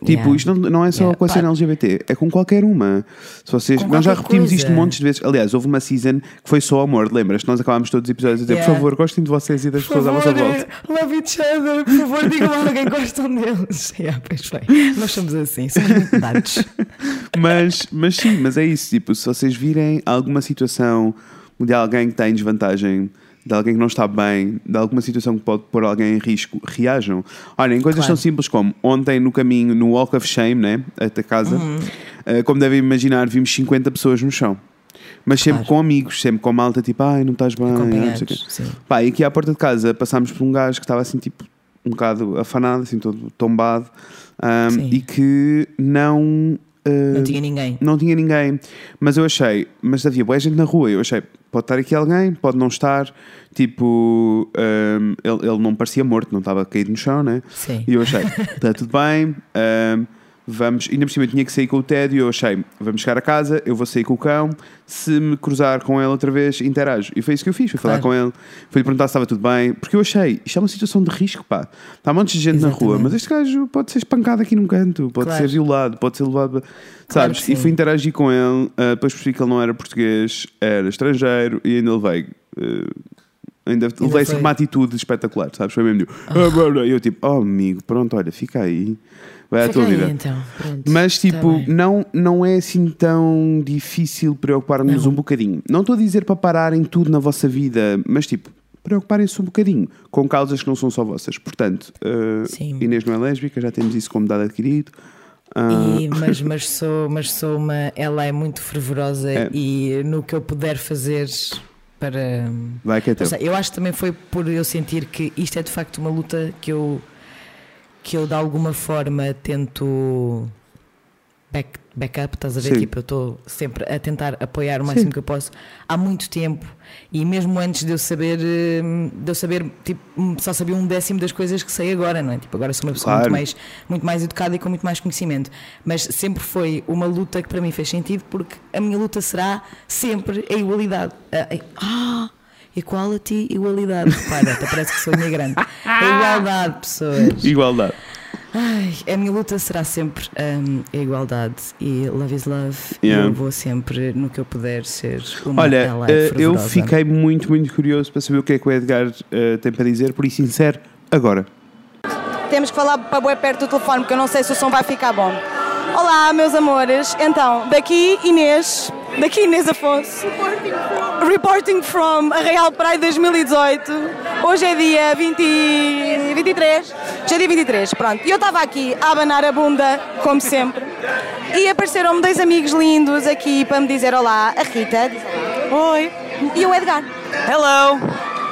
Tipo, Yeah. isto não, não é só Yeah. com a cena. LGBT, é com qualquer uma. Se vocês, Com nós já repetimos coisa. isto montes de vezes. Aliás, houve uma season que foi só amor, lembras? Nós acabámos todos os episódios a dizer, Yeah. por favor, gostem de vocês e das Por pessoas à vossa volta. love each other, por favor, digam a alguém gostam deles. Yeah, pois bem, nós somos assim, somos muito dados. Mas, mas sim, mas é isso. Tipo, se vocês virem alguma situação de alguém que está em desvantagem, de alguém que não está bem, de alguma situação que pode pôr alguém em risco, reajam. Olhem, coisas Claro. tão simples como ontem no caminho, no Walk of Shame, né? Até casa, Uhum. eh, como devem imaginar, vimos 50 pessoas no chão. Mas sempre Claro. com amigos, sempre com malta, tipo, ai, não estás bem, sim. Pá, e aqui à porta de casa passámos por um gajo que estava assim, tipo, um bocado afanado, assim, todo tombado, Sim. e que não. Ah, Não tinha ninguém. não tinha ninguém, mas eu achei, mas havia boa gente na rua. Eu achei, pode estar aqui alguém, pode não estar. Tipo, ahm, ele, ele não parecia morto, não estava caído no chão, né? Sim. E eu achei, está tudo bem, ahm, vamos. Ainda por cima tinha que sair com o Ted e eu achei, vamos chegar a casa, eu vou sair com o cão. Se me cruzar com ele outra vez, interajo. E foi isso que eu fiz, fui falar Claro. com ele, fui lhe perguntar se estava tudo bem, porque eu achei, isto é uma situação de risco, pá. Está um monte de gente na rua, Exatamente. mas este gajo pode ser espancado aqui num canto, pode Claro. ser violado, pode ser levado. Claro Sabes? que e fui interagir com ele, ah, depois percebi que ele não era português, era estrangeiro e ainda levei. ah, ainda levei assim foi- uma atitude espetacular, sabes? Foi mesmo. "Ah, blá, blá." E eu tipo, oh amigo, pronto, olha, fica aí, vai à tua vida. então. Pronto. Mas Tá tipo, bem. não, não é assim tão difícil preocupar-nos um bocadinho. Não estou a dizer para pararem tudo na vossa vida, mas tipo, preocuparem-se um bocadinho com causas que não são só vossas. Portanto, Sim. Inês não é lésbica, já temos isso como dado adquirido. Ah, E- mas, mas, sou, mas sou uma. Ela é muito fervorosa É. e no que eu puder fazer para. vai que é teu. Sei, eu acho que também foi por eu sentir que isto é de facto uma luta que eu que eu de alguma forma tento back, backup, estás a ver? Sim. Tipo, eu estou sempre a tentar apoiar o máximo que eu posso há muito tempo e mesmo antes de eu saber, hum, de eu saber, tipo, hum, só sabia um décimo das coisas que sei agora, não é? Tipo, agora sou uma pessoa Claro. muito mais, muito mais educada e com muito mais conhecimento, mas sempre foi uma luta que para mim fez sentido porque a minha luta será sempre a igualdade. Ah! Equality, igualdade. Repara, até parece que sou imigrante. A igualdade, pessoas. Igualdade. Ai, a minha luta será sempre hum, a igualdade e love is love. Yeah. E eu vou sempre, no que eu puder, ser uma Olha, ela eh, eu fiquei muito, muito curioso para saber o que é que o Edgar eh, tem para dizer, por isso insere agora. temos que falar para bué perto do telefone, porque eu não sei se o som vai ficar bom. Olá, meus amores. Então, daqui Inês, daqui Inês Afonso. Reporting from Arraial Praia 2018. Hoje é dia 20, 23. Já é dia 23, pronto. E eu estava aqui a abanar a bunda, como sempre. E apareceram-me dois amigos lindos aqui para me dizer olá. A Rita. Oi. E o Edgar. Hello!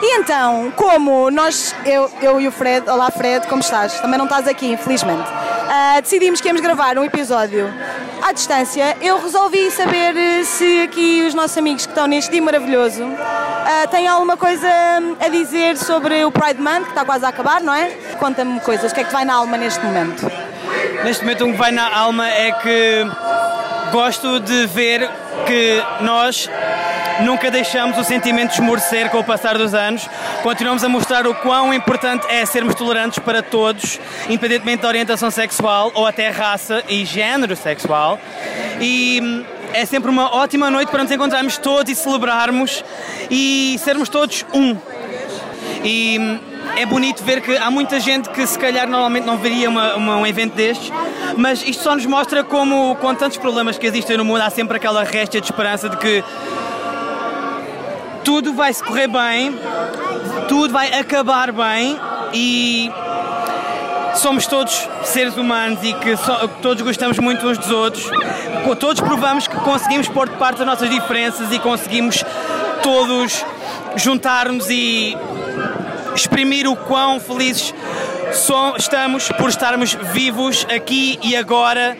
E então, como nós, eu, eu e o Fred, olá Fred, como estás? Também não estás aqui, infelizmente. Ah, decidimos que íamos gravar um episódio à distância. Eu resolvi saber eh, se aqui os nossos amigos que estão neste dia maravilhoso ah, têm alguma coisa a dizer sobre o Pride Month, que está quase a acabar, não é? Conta-me coisas, o que é que vai na alma neste momento? Neste momento, o que vai na alma é que gosto de ver que nós nunca deixamos o sentimento esmorecer com o passar dos anos. Continuamos a mostrar o quão importante é sermos tolerantes para todos, independentemente da orientação sexual ou até raça e género sexual. E hum, é sempre uma ótima noite para nos encontrarmos todos e celebrarmos e sermos todos um. E hum, é bonito ver que há muita gente que se calhar normalmente não veria uma- uma- um evento destes, mas isto só nos mostra como, com tantos problemas que existem no mundo, há sempre aquela réstia de esperança de que tudo vai se correr bem, tudo vai acabar bem e somos todos seres humanos e que todos gostamos muito uns dos outros. Todos provamos que conseguimos pôr de parte as nossas diferenças e conseguimos todos juntar-nos e exprimir o quão felizes so- estamos por estarmos vivos aqui e agora,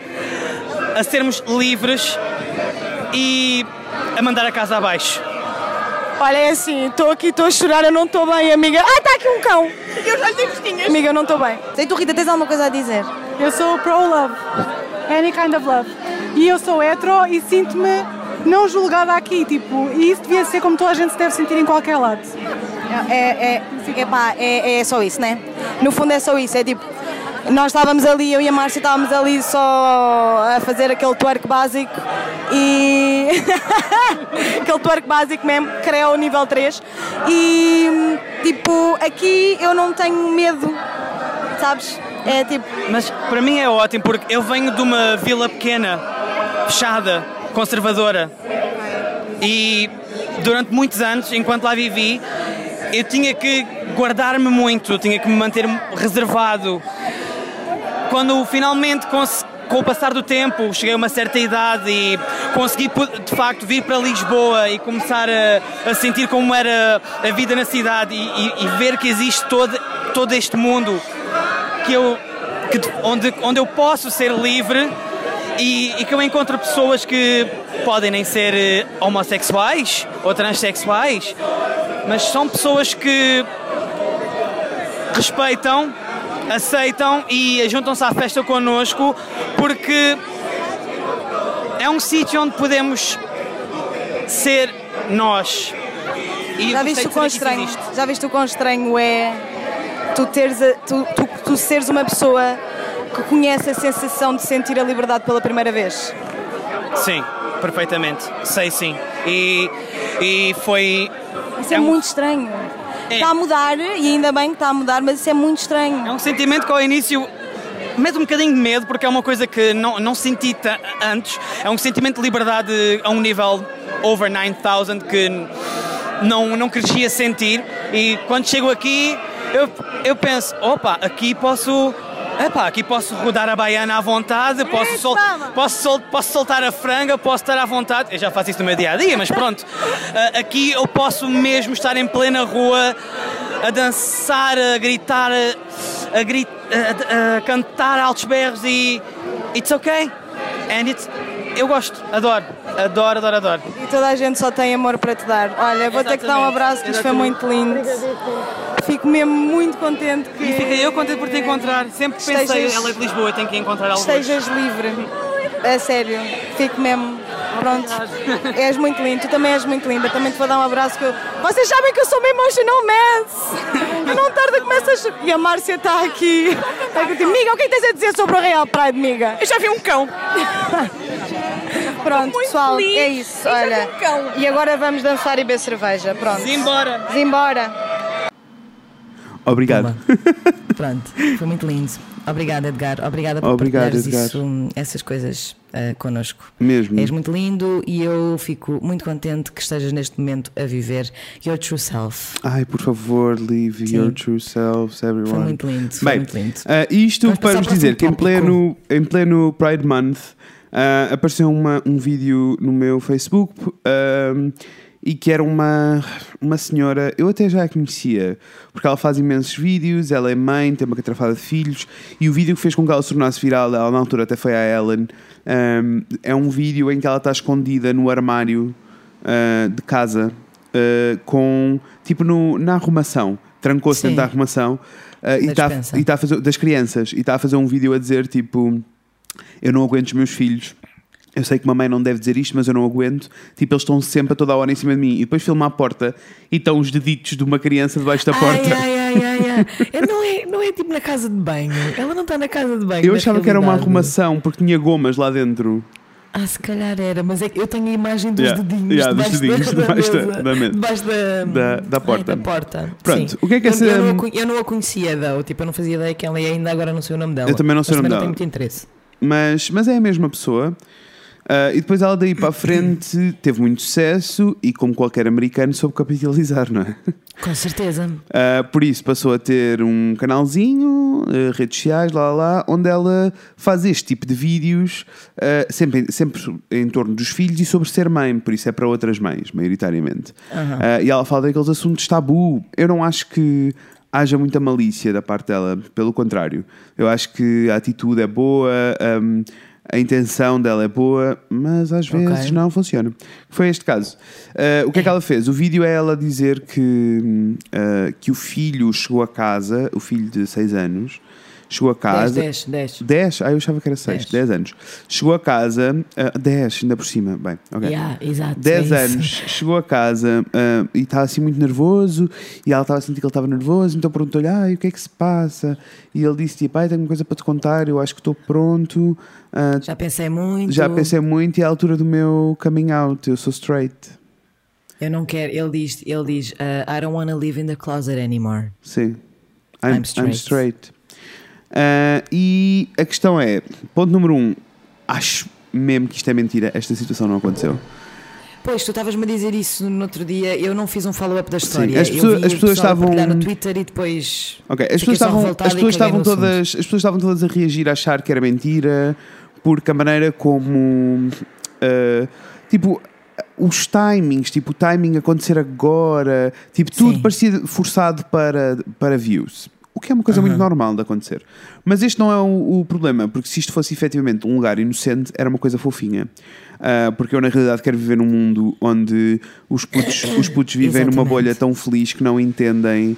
a sermos livres e a mandar a casa abaixo. Olha, é assim, estou aqui, estou a chorar, eu não estou bem, amiga. Ah, está aqui um cão! Eu já lhe disse que tinhas. Amiga, eu não estou bem. E tu, Rita, tens alguma coisa a dizer? Eu sou pro love, any kind of love. E eu sou hetero e sinto-me não julgada aqui, tipo, e isso devia ser como toda a gente se deve sentir em qualquer lado. É, é, é, pá, é, é só isso, né? No fundo é só isso, é tipo, nós estávamos ali, eu e a Márcia estávamos ali só a fazer aquele twerk básico e. aquele twerk básico mesmo, que é o nível 3. E, tipo, aqui eu não tenho medo, sabes? É tipo, Mas para mim é ótimo porque eu venho de uma vila pequena, fechada, conservadora. E durante muitos anos, enquanto lá vivi, eu tinha que guardar-me muito, tinha que me manter reservado. Quando finalmente, com o passar do tempo, cheguei a uma certa idade e consegui de facto vir para Lisboa e começar a, a sentir como era a vida na cidade e, e- e ver que existe todo, todo este mundo que eu, que- onde, onde eu posso ser livre e, e que eu encontro pessoas que podem nem ser eh, homossexuais ou transexuais, mas são pessoas que respeitam, aceitam e juntam-se à festa connosco porque é um sítio onde podemos ser nós. E já viste o quão estranho? Já viste o quão estranho é tu, teres tu, tu, tu seres uma pessoa que conhece a sensação de sentir a liberdade pela primeira vez? Sim, perfeitamente. Sei sim. E, e foi. Isso é, É um- muito estranho. É. Está a mudar, e ainda bem que está a mudar, mas isso é muito estranho. É um sentimento que ao início mete um bocadinho de medo, porque é uma coisa que não, não senti antes. É um sentimento de liberdade a um nível over 9000 que não, não crescia sentir. E quando chego aqui, eu, eu penso: opa, aqui posso. Epá, aqui posso rodar a baiana à vontade, posso, sol- posso, sol- posso soltar a franga, posso estar à vontade. Eu já faço isso no meu dia a dia, mas pronto. Ah, aqui eu posso mesmo estar em plena rua a dançar, a gritar, a, a, gri- a- a- a cantar altos berros e. It's okay. And it's. Eu gosto, adoro, adoro, adoro, adoro. E toda a gente só tem amor para te dar. Olha, vou ter que dar um Exatamente, abraço, que isto foi exatamente. muito lindo. Fico mesmo muito contente que E fiquei eu contente por te encontrar. Sempre pensei, Estejas- ela é de Lisboa, eu tenho que encontrar algo. estejas livre. A sério, fico mesmo. Pronto, és muito lindo, tu também és muito linda, também te vou dar um abraço que eu... Vocês sabem que eu sou uma emotional mess! Eu não tarde começo a. E a Márcia está aqui. Está aqui. Miga, o que é que tens a dizer sobre o Real Pride, miga? Eu já vi um cão. Pronto, pessoal, é isso, olha. E agora vamos dançar e beber cerveja, pronto. Embora! Embora. Obrigado. Pronto, foi muito lindo. Obrigada, Edgar. Obrigada por Obrigado, partilhares Edgar. isso, essas coisas uh, connosco. Mesmo. És muito lindo e eu fico muito contente que estejas neste momento a viver your true self. Ai, por favor, live Sim. your true selves, everyone. Foi muito lindo. Foi Bem, muito lindo. ah, isto Vamos para vos dizer que em pleno, em pleno Pride Month ah, apareceu uma, um vídeo no meu Facebook ah, e que era uma, uma senhora, eu até já a conhecia, porque ela faz imensos vídeos, ela é mãe, tem uma catrafada de filhos, e o vídeo que fez com que ela se tornasse viral, ela na altura até foi à Ellen, ah, é um vídeo em que ela está escondida no armário ah, de casa, ah, com tipo no, na arrumação, trancou-se dentro da arrumação ah, e está tá a fazer das crianças e está a fazer um vídeo a dizer tipo eu não aguento os meus filhos. Eu sei que uma mãe não deve dizer isto, mas eu não aguento. Tipo, eles estão sempre a toda a hora em cima de mim. E depois filma a porta e estão os deditos de uma criança debaixo da porta. Ai, ai, ai, ai, ai. É, não, é, não é tipo na casa de banho. Ela não está na casa de banho. Eu achava que era uma realidade. arrumação porque tinha gomas lá dentro. Ah, se calhar era, mas é que eu tenho a imagem dos Yeah, dedinhos, yeah, dos debaixo, dedinhos da, debaixo da- mesa, da mesa. debaixo da, Da- da Ai, porta. da porta. Pronto, Sim. o que é que eu, essa- eu, não a, eu não a conhecia, though. tipo, eu não fazia ideia que ela ainda agora não sei o nome dela. Eu também não sei o nome dela. não tenho muito interesse. Mas, mas é a mesma pessoa. Ah, e depois ela daí para a frente teve muito sucesso e, como qualquer americano, soube capitalizar, não é? Com certeza. Uh, por isso passou a ter um canalzinho, uh, redes sociais, lá lá, onde ela faz este tipo de vídeos uh, sempre, sempre em torno dos filhos e sobre ser mãe, por isso é para outras mães, maioritariamente. Uh, e ela fala daqueles assuntos tabu. Eu não acho que haja muita malícia da parte dela, pelo contrário. Eu acho que a atitude é boa. um, a intenção dela é boa, mas às vezes não funciona. Foi este caso. Uh, o que é que ela fez? O vídeo é ela dizer que, uh, que o filho chegou a casa, o filho de 6 anos, chegou a 10, casa. 10, 10. 10? Ah, eu achava que era 6, 10 Dez. anos. Chegou a casa, uh, 10, ainda por cima. Bem, ok. Yeah, exato. 10 é isso. anos, chegou a casa ah, e estava assim muito nervoso e ela estava a sentir que ele estava nervoso, então perguntou-lhe, ai, o que é que se passa? E ele disse, tipo, ai, tenho uma coisa para te contar, eu acho que estou pronto, ah, Já pensei muito. já pensei muito e é a altura do meu coming out, eu sou straight. Eu não quero. Ele diz, ele diz uh, I don't want to live in the closet anymore. Sim. I'm, I'm straight. I'm straight. Ah, e a questão é, ponto número um, acho mesmo que isto é mentira, esta situação não aconteceu. Pois, tu estavas-me a dizer isso no outro dia. Eu não fiz um follow-up da história. as Eu pessoas- as pessoas estavam- no Twitter e depois. Ok, as pessoas, estavam, as, pessoas estavam todas, as pessoas estavam todas a reagir, a achar que era mentira, porque a maneira como. ah, tipo, os timings, tipo, o timing acontecer agora, tipo, tudo Sim. parecia forçado para, para views. O que é uma coisa muito normal de acontecer. Mas este não é o, o problema, porque se isto fosse efetivamente um lugar inocente, era uma coisa fofinha. Ah, porque eu, na realidade, quero viver num mundo onde os putos, os putos vivem numa bolha tão feliz que não entendem.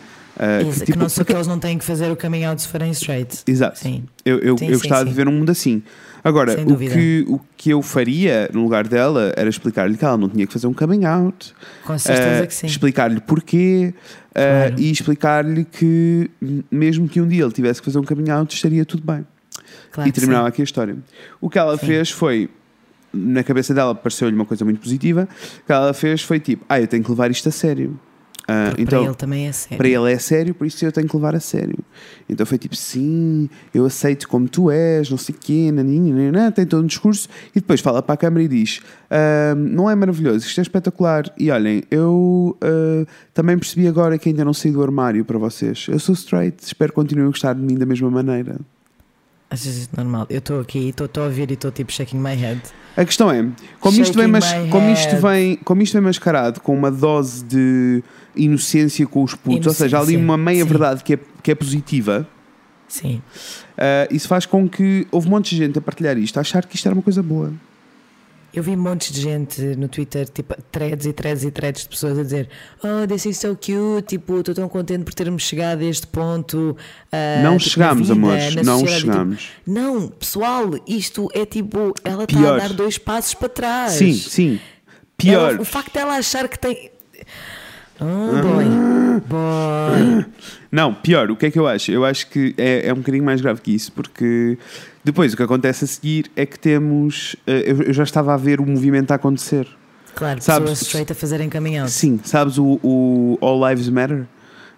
Exa- que, tipo, não, só porque- que eles não têm que fazer o coming out se forem straight. Exato. Sim. Eu, eu, Sim, eu sim, gostava de sim. viver num mundo assim. Agora, o que, o que eu faria no lugar dela era explicar-lhe que ela não tinha que fazer um coming out, Com certeza ah, que sim. explicar-lhe porquê ah, Claro. e explicar-lhe que, mesmo que um dia ele tivesse que fazer um coming out, estaria tudo bem. Claro e terminava sim. aqui a história. O que ela Sim. fez foi. Na cabeça dela pareceu-lhe uma coisa muito positiva. O que ela fez foi tipo: Ah, eu tenho que levar isto a sério. Porque então, para ele também é sério. para ele é sério, por isso eu tenho que levar a sério. Então foi tipo, sim, eu aceito como tu és, não sei o quê, nananina, tem todo um discurso, e depois fala para a câmara e diz: "Ah, não é maravilhoso, isto é espetacular. E olhem, eu ah, também percebi agora que ainda não saí do armário para vocês. Eu sou straight, espero que continuem a gostar de mim da mesma maneira. Achas isso normal? Eu estou aqui, estou a ouvir e estou tipo shaking my head. A questão é, como isto, vem, mas, como, isto vem, como isto vem mascarado com uma dose de inocência com os putos, ou seja, há ali Inocência, uma meia sim. verdade que é, que é positiva, Sim. Uh, isso faz com que houve um monte de gente a partilhar isto, a achar que isto era uma coisa boa. Eu vi montes de gente no Twitter, tipo, threads e threads e threads de pessoas a dizer Oh, this is so cute, tipo, estou tão contente por termos chegado a este ponto. ah, não tipo, chegámos, vida, amores, não sociedade", tipo, chegámos. não, pessoal, isto é tipo, ela está a dar dois passos para trás. sim, sim. Pior. Ela- o facto dela achar que tem. Oh, boy. Boy. Não, pior, o que é que eu acho? Eu acho que é, é um bocadinho mais grave que isso, porque depois o que acontece a seguir é que temos. uh, eu, eu já estava a ver o movimento a acontecer. Claro, Sabes- pessoas straight a fazerem out. Sim, sabes o, o All Lives Matter?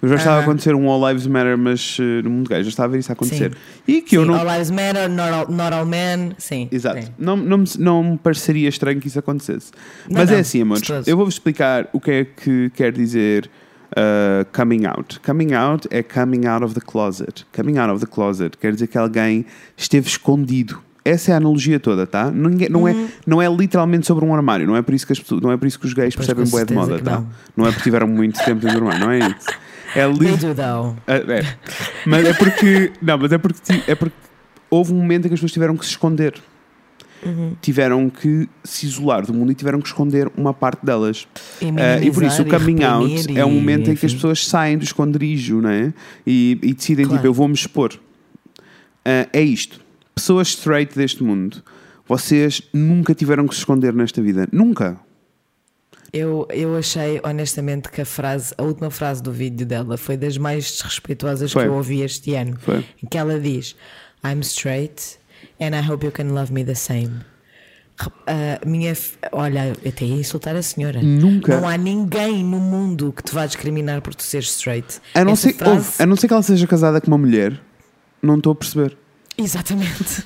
já estava a Aham. acontecer um All Lives Matter, mas eh, no mundo gay, já estava a ver isso a acontecer. E que eu Sim, não. All Lives Matter, not all, not all men. Sim. Exato. sim. Não, não, me, não me pareceria estranho que isso acontecesse. Não, Mas não, é assim, amores. Eu vou-vos explicar o que é que quer dizer uh, coming out. Coming out é coming out of the closet. Coming out of the closet quer dizer que alguém esteve escondido. Essa é a analogia toda, tá? Ninguém, não, Uhum. é, não é literalmente sobre um armário. Não é por isso que, as não é por isso que os gays Pois, percebem boé de moda, tá? não. Não é porque tiveram muito tempo dentro do armário, não é isso. É They li- do though. é, é. Mas é porque. Não, mas é porque, é porque houve um momento em que as pessoas tiveram que se esconder. Uhum. Tiveram que se isolar do mundo e tiveram que esconder uma parte delas. E, Ah, e por isso o coming e out reprimir é um e, momento em que as enfim. pessoas saem do esconderijo né? e, e decidem, Claro. tipo, eu vou-me expor. Ah, é isto. Pessoas straight deste mundo. Vocês nunca tiveram que se esconder nesta vida. Nunca. Eu, eu achei honestamente que a frase, a última frase do vídeo dela foi das mais desrespeituosas Foi. que eu ouvi este ano. Foi. Em que ela diz: I'm straight and I hope you can love me the same. A minha, olha, eu até ia insultar a senhora. Nunca. Não há ninguém no mundo que te vá discriminar por tu seres straight. A não, Essa ser, frase- ouve, a não ser que ela seja casada com uma mulher, não estou a perceber. Exatamente.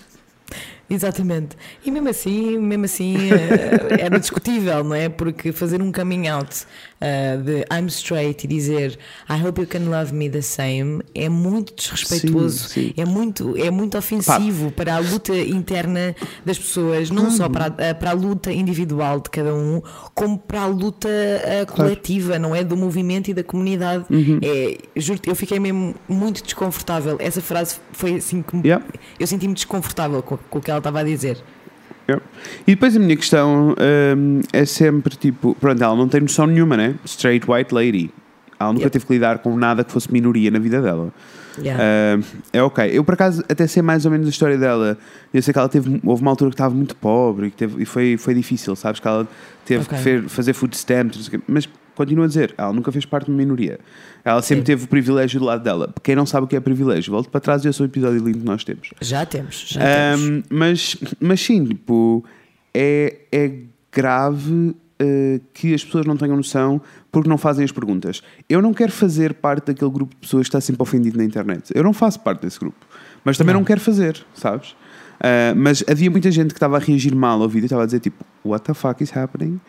Exatamente. E mesmo assim, mesmo assim eh, era discutível, não é? Porque fazer um coming out eh, de I'm straight e dizer I hope you can love me the same é muito desrespeituoso, Sim, sim. é muito é muito ofensivo para a luta interna das pessoas, não só para a, para a luta individual de cada um, como para a luta eh, coletiva, não é? Do movimento e da comunidade. Uhum. É, juro eu fiquei mesmo muito desconfortável. Essa frase foi assim que Yeah. eu senti-me desconfortável com, com o que ela estava a dizer. E depois a minha questão hum, é sempre tipo: pronto, ela não tem noção nenhuma, né? Straight white lady. Ela nunca Yep. teve que lidar com nada que fosse minoria na vida dela. Yeah. Hum, é ok. Eu por acaso até sei mais ou menos a história dela. Eu sei que ela teve. Houve uma altura que estava muito pobre e, que teve- e foi, foi difícil, sabes? Que ela teve Ok. que fer- fazer food stamps, não sei o quê. mas continuo a dizer, ela nunca fez parte de uma minoria. Ela sempre Sim. teve o privilégio do lado dela. Quem não sabe o que é privilégio, volto para trás e esse é o episódio lindo que nós temos. Já temos, já temos. Um, mas, mas sim, tipo, é, é grave uh, que as pessoas não tenham noção porque não fazem as perguntas. Eu não quero fazer parte daquele grupo de pessoas que está sempre ofendido na internet. Eu não faço parte desse grupo. Mas também não, quero fazer, sabes? Uh, mas havia muita gente que estava a reagir mal ao vídeo, estava a dizer tipo, what the fuck is happening?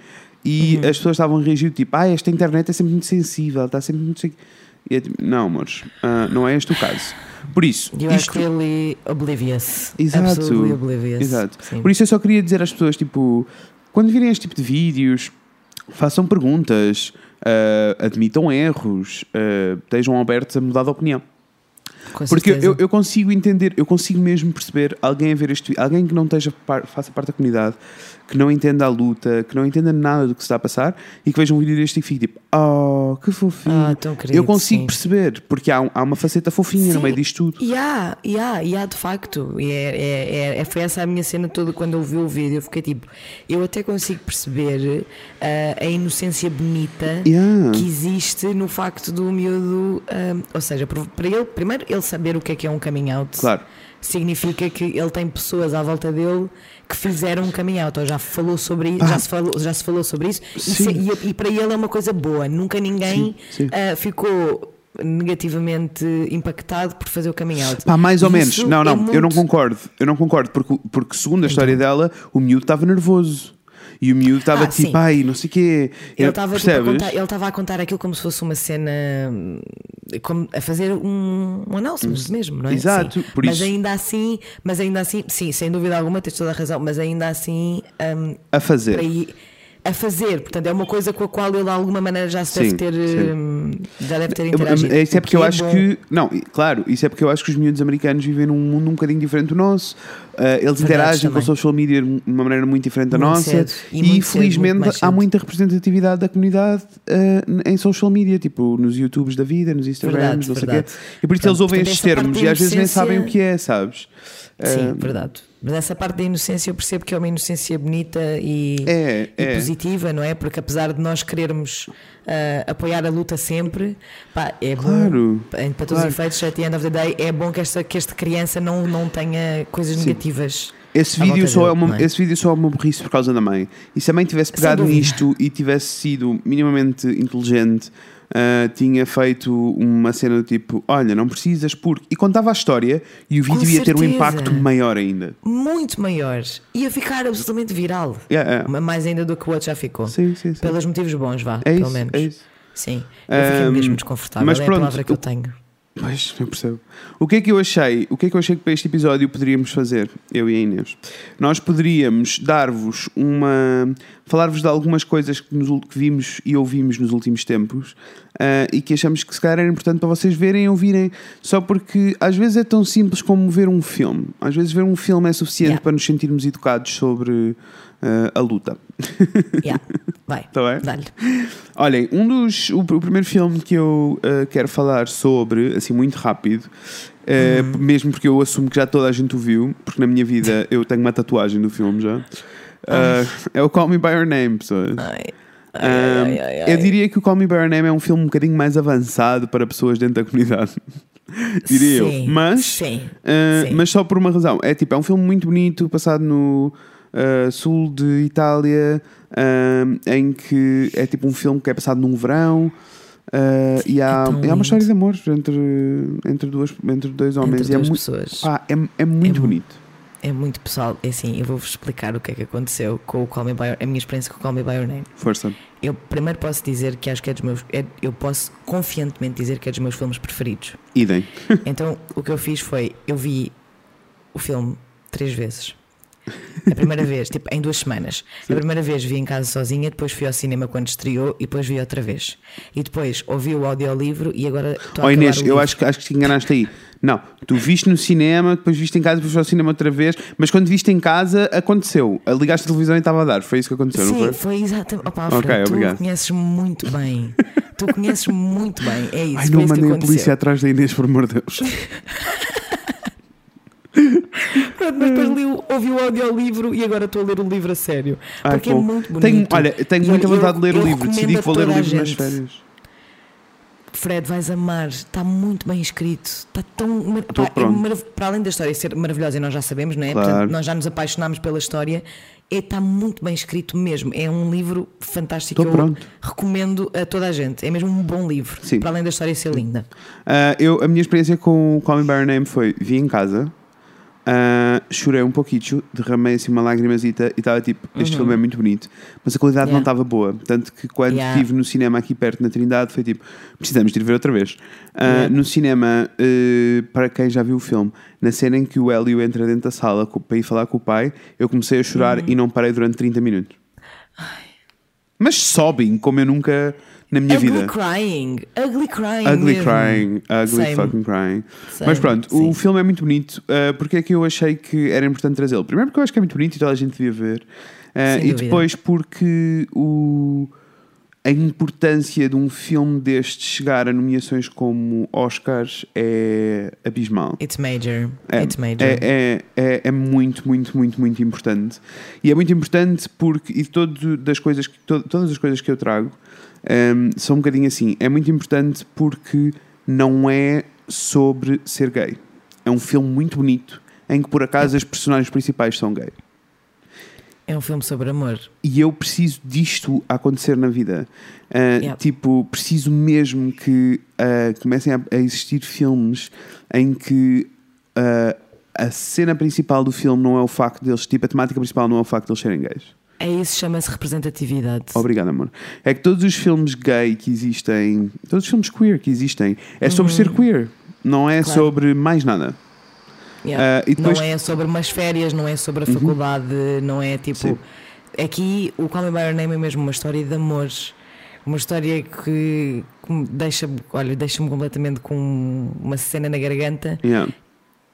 E Uhum. as pessoas estavam a reagir tipo, ah, esta internet é sempre muito sensível, está sempre muito. sei- E é tipo, não, amores, uh, não é este o caso. Por isso, You are isto, clearly oblivious. Exato. Absolutely oblivious. Exato. Sim. Por isso eu só queria dizer às pessoas, tipo, quando virem este tipo de vídeos, façam perguntas, ah, admitam erros, ah, estejam abertos a mudar de opinião. Com Porque eu, eu consigo entender, eu consigo mesmo perceber alguém a ver este vídeo, alguém que não esteja faça parte da comunidade, que não entenda a luta, que não entenda nada do que se está a passar e que veja um vídeo deste e fique tipo, oh, que fofinho. Ah, querido, eu consigo sim. perceber, porque há, há uma faceta fofinha no Sim. meio disto tudo. E há, e há, e há de facto. E é, é, é- é- foi essa a minha cena toda quando eu vi o vídeo. Eu fiquei tipo, eu até consigo perceber ah, a inocência bonita Yeah. que existe no facto do miúdo. ah, ou seja, para ele, primeiro, ele saber o que é que é um coming out. Claro. Significa que ele tem pessoas à volta dele que fizeram um coming out, ou já falou sobre isso, Pá. já se falou, já se falou sobre isso, e, e- e para ele é uma coisa boa. Nunca ninguém Sim, sim. ah, ficou negativamente impactado por fazer o coming out. Pá, mais ou E menos. isso Não, não, é eu não muito- Então. concordo. Eu não concordo, porque, porque segundo a história dela, o miúdo estava nervoso. E o miúdo estava Ah, tipo, sim. ai, não sei o quê. Ele estava tipo, a contar, aquilo como se fosse uma cena, como a fazer um, um announcement mesmo, não é? Exato, Sim. por mas isso- ainda assim, mas ainda assim, sim, sem dúvida alguma, tens toda a razão, mas ainda assim hum, A fazer. para ir a fazer, portanto, é uma coisa com a qual ele de alguma maneira já se deve Sim, ter sim. hum, já deve ter interagido. Isso é porque o eu é acho que. Não, claro, isso é porque eu acho que os miúdos americanos vivem num mundo um bocadinho diferente do nosso. Uh, eles interagem com também. a social media de uma maneira muito diferente da Muito nossa. cedo. E E, cedo, felizmente mais há cedo. muita representatividade da comunidade uh, em social media, tipo nos YouTubes da vida, nos Instagrams, Verdade, não sei o quê. verdade. E por isso eles ouvem portanto, estes termos e às vezes nem sabem o que é, sabes? Sim, Uh, verdade. Mas essa parte da inocência eu percebo que é uma inocência bonita e, É, e é. positiva, não é? Porque apesar de nós querermos ah, apoiar a luta sempre, pá, é Claro, bom, para todos claro. os efeitos, at the end of the day, é bom que esta, que esta criança não, não tenha coisas Sim. negativas. Esse vídeo, só é dele, uma, não é? esse vídeo só é uma burrice por causa da mãe. E se a mãe tivesse pegado nisto e tivesse sido minimamente inteligente ah, tinha feito uma cena do tipo: Olha, não precisas porque. E contava a história e o vídeo ia ter um certeza. impacto maior ainda. Muito maiores. Ia ficar absolutamente viral. Yeah, yeah. Mais ainda do que o outro já ficou. Sim, sim, sim. Pelos motivos bons, vá, É pelo isso, menos. é isso. Sim. Eu fiquei Ahm, mesmo desconfortável. mas é pronto, a palavra que eu tenho. Pois, eu percebo. O que é que eu achei? O que é que eu achei que para este episódio poderíamos fazer, eu e a Inês? Nós poderíamos dar-vos uma. falar-vos de algumas coisas que, nos que vimos e ouvimos nos últimos tempos ah, e que achamos que se calhar era importante para vocês verem e ouvirem, só porque às vezes é tão simples como ver um filme. Às vezes ver um filme é suficiente Yeah. para nos sentirmos educados sobre ah, a luta. Yeah. Vai, Tá bem? dá-lhe. Olhem, um dos. O, o primeiro filme que eu uh, quero falar sobre, assim, muito rápido, uh, mesmo porque eu assumo que já toda a gente o viu, porque na minha vida eu tenho uma tatuagem do filme já. uh, é o Call Me By Your Name, pessoas. Ai. Ai, Um, ai, ai, Eu diria que o Call Me By Your Name é um filme um bocadinho mais avançado para pessoas dentro da comunidade. diria Sim, eu. Mas, sim, uh, sim. mas só por uma razão. É tipo, é um filme muito bonito, passado no uh, sul de Itália, um, em que é tipo um filme que é passado num verão. uh, e, há, é uma história de amor entre, entre, duas, entre dois homens. Entre e é, duas muito, pessoas. pá, é, é muito É bonito. É muito pessoal. É assim, eu vou-vos explicar o que é que aconteceu com o Call Me By Your, a minha experiência com o Call Me By Your Name. Força. Eu primeiro posso dizer que acho que é dos meus. é- eu posso confiantemente dizer que é dos meus filmes preferidos. Idem. Então o que eu fiz foi, eu vi o filme três vezes. A primeira vez, tipo, em duas semanas. A primeira vez vi em casa sozinha, depois fui ao cinema quando estreou e depois vi outra vez. E depois ouvi o audiolivro e agora estou a Oh Inês, eu livro. acho que, acho que te enganaste aí. Não, tu viste no cinema, depois viste em casa, depois foste ao cinema outra vez, mas quando viste em casa, aconteceu. Ligaste a televisão e estava a dar. Foi isso que aconteceu, não Sim, foi? foi exatamente. Opa, Ok, Fred, tu obrigado. conheces muito bem. tu conheces muito bem. É isso. Ai, foi não mandei a polícia atrás da Inês, por amor de Deus. Pronto, mas depois li, o- ouvi o audiolivro e agora estou a ler o livro a sério. Ai, porque é bom. muito bonito. Tenho, olha, tenho muita vontade de ler o eu livro. Decidi que vou ler o livro nas férias. Fred, vais amar, está muito bem escrito, está tão. pá, é para além da história ser maravilhosa e nós já sabemos, não é? Claro. Portanto, nós já nos apaixonámos pela história, é, está muito bem escrito mesmo. É um livro fantástico. Tô eu pronto. recomendo a toda a gente. É mesmo um bom livro, Sim. para além da história ser linda. Ah, eu, a minha experiência com o Call Me By Your Name foi: vi em casa, ah, chorei um pouquinho, derramei assim uma lagrimazita e estava tipo: este filme é muito bonito, mas a qualidade não Uhum. Yeah. estava boa. Tanto que quando Yeah. estive no cinema aqui perto na Trindade, foi tipo: precisamos de ir ver outra vez. Ah, Yeah. No cinema, eh, para quem já viu o filme, na cena em que o Hélio entra dentro da sala para ir falar com o pai, eu comecei a chorar Uhum. e não parei durante 30 minutos. Mas sobem como eu nunca na minha ugly vida. crying, ugly crying. Ugly mesmo. crying, ugly Same. fucking crying. Same, Mas pronto, sim. o filme é muito bonito. Uh, porque é que eu achei que era importante trazê-lo? Primeiro porque eu acho que é muito bonito e toda a gente devia ver. Uh, e depois porque o, a importância de um filme deste chegar a nomeações como Oscars é abismal. It's major. É, It's major. é, é, é, é muito, muito, muito, muito importante. E é muito importante porque, e todo, das coisas, que- to- todas as coisas que eu trago hum, são um bocadinho assim. É muito importante porque não é sobre ser gay. É um filme muito bonito em que, por acaso, as personagens principais são gay. É um filme sobre amor. E eu preciso disto acontecer na vida. Uh, Yeah. Tipo, preciso mesmo que uh, comecem a, a existir filmes em que uh, a cena principal do filme não é o facto deles, tipo, a temática principal não é o facto de eles serem gays. É isso, chama-se representatividade. Obrigado, amor. É que todos os filmes gay que existem, todos os filmes queer que existem, é sobre ser queer, não é Uhum. Claro. sobre mais nada. Yeah. Ah, e depois- Uhum. Não é sobre umas férias, não é sobre a faculdade, não é tipo. Sim. Aqui o Call Me By Your Name é mesmo uma história de amores. Uma história que que deixa, olha, deixa-me completamente com uma cena na garganta. Yeah.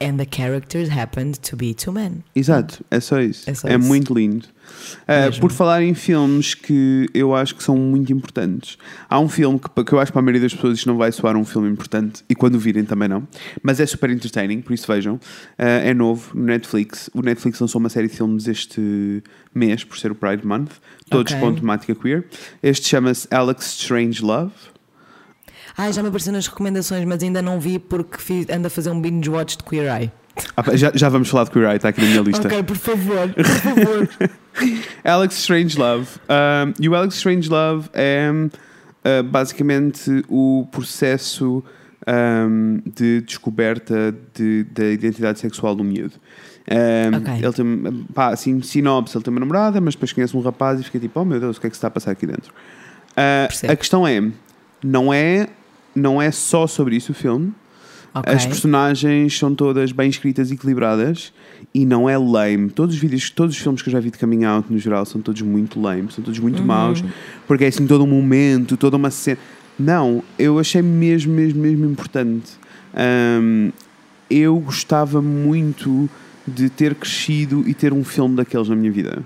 And the characters happened to be two men. Exato, é só isso. É só É isso. muito lindo. Uh, por falar em filmes que eu acho que são muito importantes, há um filme que, que eu acho que para a maioria das pessoas isto não vai soar um filme importante e quando o virem também não, mas é super entertaining, por isso vejam. Uh, é novo no Netflix. O Netflix lançou uma série de filmes este mês, por ser o Pride Month, todos Ok. com temática queer. Este chama-se Alex Strange Love. Ai, já me apareceu nas recomendações, mas ainda não vi porque fiz, ando a fazer um binge watch de Queer Eye. Ah, já, já vamos falar de Queer Eye, está aqui na minha lista. Ok, por favor, por favor. Alex Strange Love. Um, e o Alex Strange Love é ah, basicamente o processo ahm, de descoberta de- da identidade sexual do miúdo. Ahm, Ok. Ele tem, pá, assim, sinopse, ele tem uma namorada, mas depois conhece um rapaz e fica tipo, oh meu Deus, o que é que se está a passar aqui dentro? Percebo. a questão é, não é, não é só sobre isso o filme. Ok. As personagens são todas bem escritas e equilibradas e não é lame. Todos os vídeos, todos os filmes que eu já vi de coming out no geral são todos muito lame, são todos muito maus, porque é assim todo um momento, toda uma cena. Não, eu achei mesmo, mesmo, mesmo importante. Ahm, eu gostava muito de ter crescido e ter um filme daqueles na minha vida.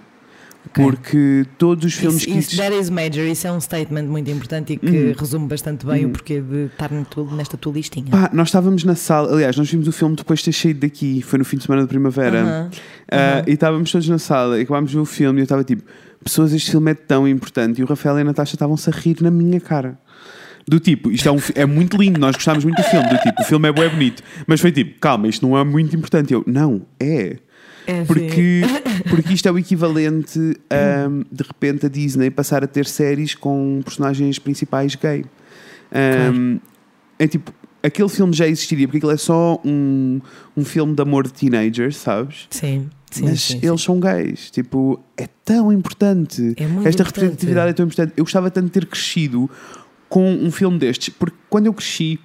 Ok. Porque todos os filmes Isso, que isso, that is major, isso é um statement muito importante e que Uhum. resume bastante bem o porquê de estar tu- nesta tua listinha. Pá, nós estávamos na sala, aliás, nós vimos o filme depois de ter saído daqui, foi no fim de semana de primavera, Aham, Ah, e estávamos todos na sala e acabámos de ver o filme e eu estava tipo, pessoas, este filme é tão importante e o Rafael e a Natasha estavam-se a rir na minha cara. Do tipo, isto é, um, é muito lindo, nós gostámos muito do filme, do tipo, o filme é bué bonito, mas foi tipo, calma, isto não é muito importante. Eu, não, é. É, Porque, porque isto é o equivalente, ahm, de repente, a Disney passar a ter séries com personagens principais gay. Ahm, É tipo, aquele filme já existiria, porque aquilo é só um, um filme de amor de teenagers, sabes? Sim, sim, Mas sim, sim. eles são gays. Tipo, é tão importante. É Esta importante. representatividade é tão importante. Eu gostava tanto de ter crescido com um filme destes, porque quando eu cresci.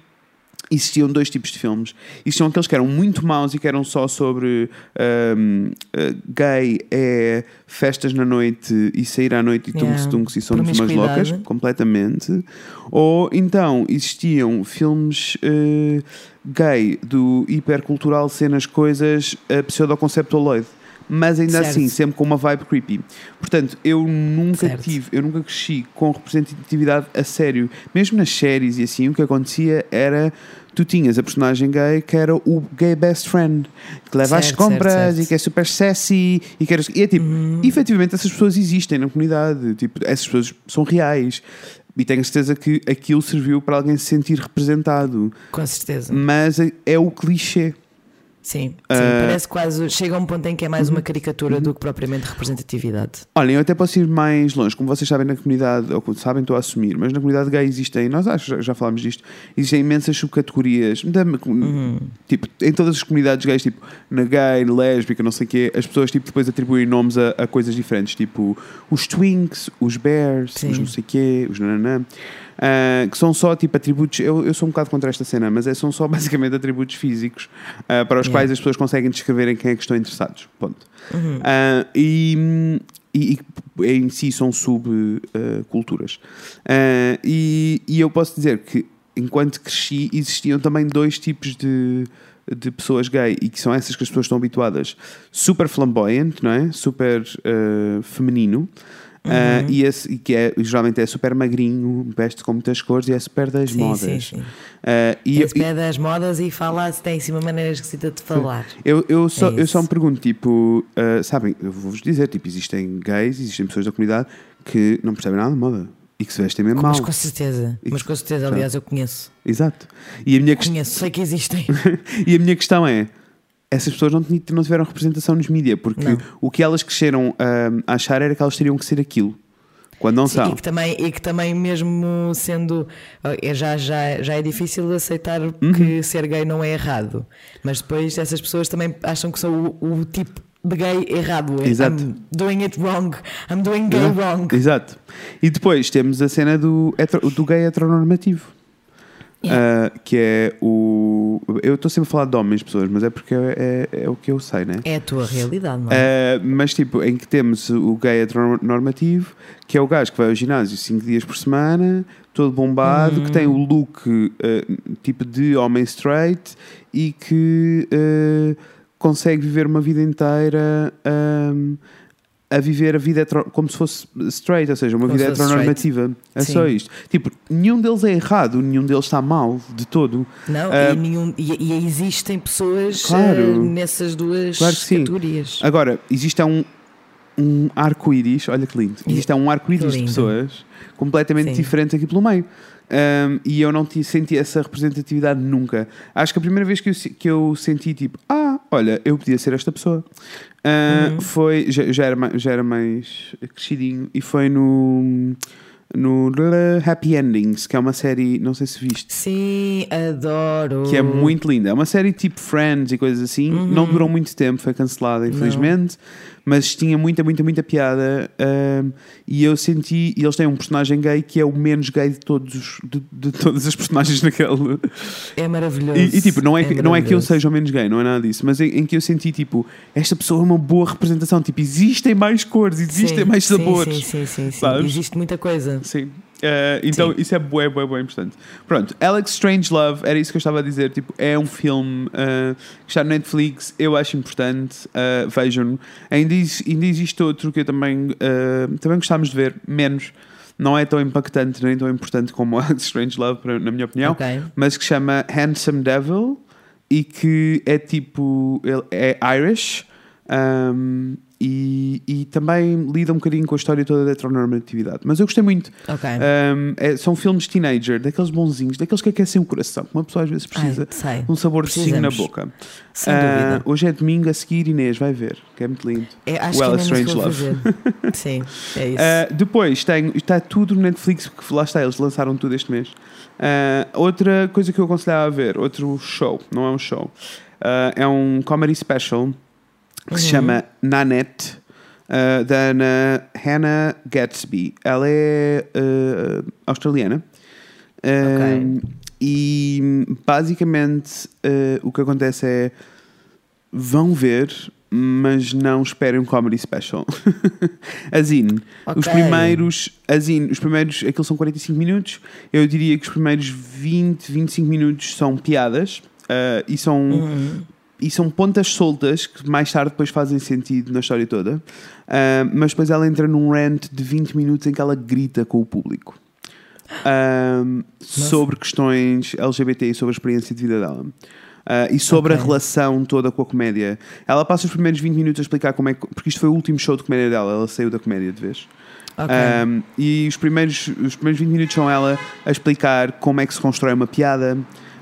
Existiam dois tipos de filmes. Existiam aqueles que eram muito maus e que eram só sobre ahm, ah, gay, é festas na noite e sair à noite e Yeah. tunks-tunks e somos umas loucas, completamente. Ou então existiam filmes eh, gay do hipercultural, cenas, coisas, uh, pseudoconceptualoid. Mas ainda Certo. assim, sempre com uma vibe creepy. Portanto, eu nunca Certo. tive, eu nunca cresci com representatividade a sério. Mesmo nas séries e assim, o que acontecia era tu tinhas a personagem gay que era o gay best friend, que leva às Certo, compras certo, certo. e que é super sassy e que era, e é tipo, Uhum. efetivamente essas pessoas existem na comunidade, tipo, essas pessoas são reais. E tenho certeza que aquilo serviu para alguém se sentir representado. Com certeza. Mas é, é o clichê. Sim, sim, uhum. parece quase. Chega a um ponto em que é mais uma caricatura do que propriamente representatividade. Olhem, eu até posso ir mais longe. Como vocês sabem, na comunidade, ou como sabem, estou a assumir, mas na comunidade gay existem, nós acho que já, já falámos disto, existem imensas subcategorias. Da- Tipo, em todas as comunidades gays, tipo, na gay, lésbica, não sei o quê, as pessoas tipo, depois atribuem nomes a, a coisas diferentes, tipo os twinks, os bears, Sim. os não sei o quê, os nananã. Ah, que são só tipo atributos. Eu, eu sou um bocado contra esta cena, mas é, são só basicamente atributos físicos ah, para os Yeah. quais as pessoas conseguem descrever em quem é que estão interessados. Ponto. Ah, e, e, e em si são subculturas. e, e eu posso dizer que enquanto cresci existiam também dois tipos de, de pessoas gay e que são essas que as pessoas estão habituadas. Super flamboyant, não é? Super ah, feminino. Ah, e, esse, e que é, geralmente é super magrinho, veste com muitas cores e é super das Sim, modas. sim, sim. Ah, e, Esse pé das modas e fala se tem assim uma maneira esquisita de falar. eu, eu, só, É eu só me pergunto, tipo, ah, sabem, eu vou-vos dizer, tipo, existem gays, existem pessoas da comunidade que não percebem nada de moda e que se vestem mesmo mal. Mas com certeza, E mas com certeza, aliás, eu conheço. Exato. E a, minha Conheço, sei que existem. e a minha questão é: essas pessoas não, não tiveram representação nos mídias, porque Não. o que elas cresceram ah, a achar era que elas teriam que ser aquilo, quando não Sim, são. e, que também, e que também, mesmo sendo. é Já, já, já é difícil aceitar Uhum. que ser gay não é errado. Mas depois essas pessoas também acham que sou o, o tipo de gay errado. Exato. I'm doing it wrong. I'm doing gay Exato. wrong. Exato. E depois temos a cena do, do gay heteronormativo. Yeah. Ah, que é o. Eu estou sempre a falar de homens, pessoas, mas é porque é, é, é o que eu sei, né? É a tua realidade, não é? Uh, mas tipo, em que temos o gay heteronormativo, que é o gajo que vai ao ginásio 5 dias por semana, todo bombado, que tem o look uh, tipo de homem straight e que uh, consegue viver uma vida inteira um, a viver a vida como se fosse straight, ou seja, uma Como vida heteronormativa. É Sim. só isto. Tipo, nenhum deles é errado, nenhum deles está mal de todo. Não, ah, e, nenhum, e, e existem pessoas Claro. eh, nessas duas Claro categorias. Agora, existe um, um arco-íris, olha que lindo, existe um arco-íris de pessoas completamente Sim. diferentes aqui pelo meio. Um, e eu não ti- senti essa representatividade nunca. Acho que a primeira vez que eu, que eu senti tipo, ah, olha, eu podia ser esta pessoa, uh, Uhum. foi, já, já, era, já era mais crescidinho, e foi no no Happy Endings, que é uma série, não sei se viste, Sim, adoro. que é muito linda. É uma série tipo Friends e coisas assim. Uhum. Não durou muito tempo, foi cancelada, infelizmente. Mas tinha muita, muita, muita piada. ahm, e eu senti. E eles têm um personagem gay que é o menos gay de todos os- de, de todas as personagens naquele. É maravilhoso. E, e, tipo, não é, que, não é que eu seja o menos gay, não é nada disso, mas em, em que eu senti, tipo, esta pessoa é uma boa representação. Tipo, existem mais cores, existem Sim, mais sim, sabores. Sim, sim, sim. sim. sabes? Existe muita coisa. Sim. Eh, então, Sim. isso é bué, bué, bué importante. Pronto, Alex Strange Love, era isso que eu estava a dizer. Tipo, é um filme eh, que está no Netflix, eu acho importante. eh, Vejam-no. Ainda, ainda existe outro que eu também, eh, também gostávamos de ver, menos. Não é tão impactante nem tão importante como Alex Strange Love, na minha opinião Ok. mas que chama Handsome Devil e que é tipo é Irish um, e, e também lida um bocadinho com a história toda da heteronormatividade. Mas eu gostei muito. Ok. Um, é- são filmes teenager, daqueles bonzinhos, daqueles que aquecem o coração. que Uma pessoa às vezes precisa Ai, de um sabor de cinho na boca. Sem dúvida. hoje é domingo, a seguir Inês vai ver, que é muito lindo. É, acho o que é Strange Love. Sim, é isso. Uh, depois tem, está tudo no Netflix, que lá está, eles lançaram tudo este mês. Uh, outra coisa que eu aconselhava a ver, outro show, não é um show, uh, é um comedy special que se Uhum. chama Nanette, uh, da Ana Hannah Gatsby. Ela é uh, australiana. Um, E basicamente uh, o que acontece é vão ver, mas não esperem um comedy special. Azine, os Ok. primeiros, Azine, os primeiros, aqueles são 45 minutos. Eu diria que os primeiros 20, 25 minutos são piadas uh, e são Uhum. E são pontas soltas que mais tarde depois fazem sentido na história toda. Ah, mas depois ela entra num rant de 20 minutos em que ela grita com o público Ah, sobre questões LGBT e sobre a experiência de vida dela. Ah, e sobre a Ok. relação toda com a comédia. Ela passa os primeiros 20 minutos a explicar como é que. Porque isto foi o último show de comédia dela, ela saiu da comédia de vez. Ok. Um, e os primeiros, os primeiros 20 minutos são ela a explicar como é que se constrói uma piada,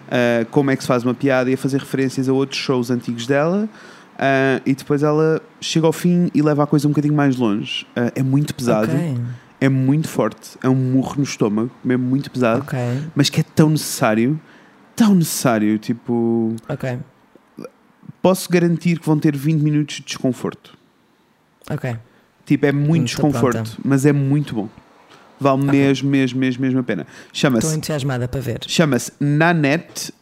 uh, como é que se faz uma piada e a fazer referências a outros shows antigos dela. Uh, e depois ela chega ao fim e leva a coisa um bocadinho mais longe. Uh, é muito pesado, Ok. é muito forte, é um murro no estômago, é muito pesado, Ok. mas que é tão necessário, tão necessário. Tipo, Ok. posso garantir que vão ter 20 minutos de desconforto. Ok. Tipo, é muito Hum, tô desconforto, pronta. mas é muito bom. Vale mesmo, mesmo, mesmo, mesmo a pena. Estou Chama-se entusiasmada para ver. chama-se Nanette,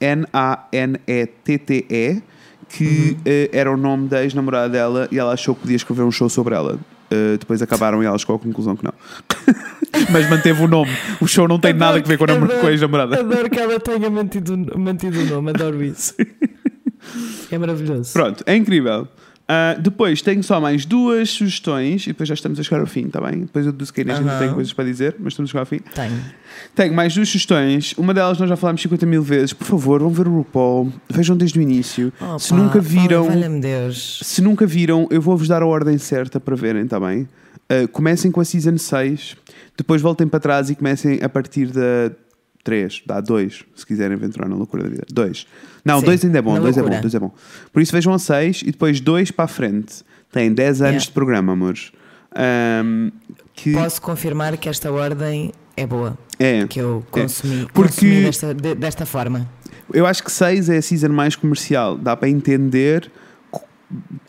N-A-N-E-T-T-E, que Uhum. eh, era o nome da ex-namorada dela e ela achou que podia escrever um show sobre ela. Eh, depois acabaram e ela chegou à conclusão que não. Mas manteve o nome. O show não tem nada a ver com a, nam- com a ex-namorada. Adoro que ela tenha mantido, mantido o nome, adoro isso. É maravilhoso. Pronto, é incrível. Ah, depois tenho só mais duas sugestões e depois já estamos a chegar ao fim, está bem? Depois eu disse que a Inês ainda tem coisas para dizer, mas estamos a chegar ao fim. Tenho. Tenho mais duas sugestões. Uma delas nós já falámos 50 mil vezes. Por favor, vão ver o RuPaul. Vejam desde o início. Oh, se pá, nunca viram, Valha-me Deus. se nunca viram, eu vou-vos dar a ordem certa para verem, está bem? Uh, comecem com a Season 6, depois voltem para trás e comecem a partir da 3, dá 2, se quiserem aventurar na loucura da vida. 2. Não, Sim, 2 ainda é bom, na 2 é bom, loucura. 2 é bom. Por isso vejam a 6 e depois 2 para a frente. Tem 10 anos Yeah. de programa, amores. Um, que Posso confirmar que esta ordem é boa. é, Que eu consumi, Porque- consumi desta, de- desta forma. Eu acho que 6 é a season mais comercial. Dá para entender qu-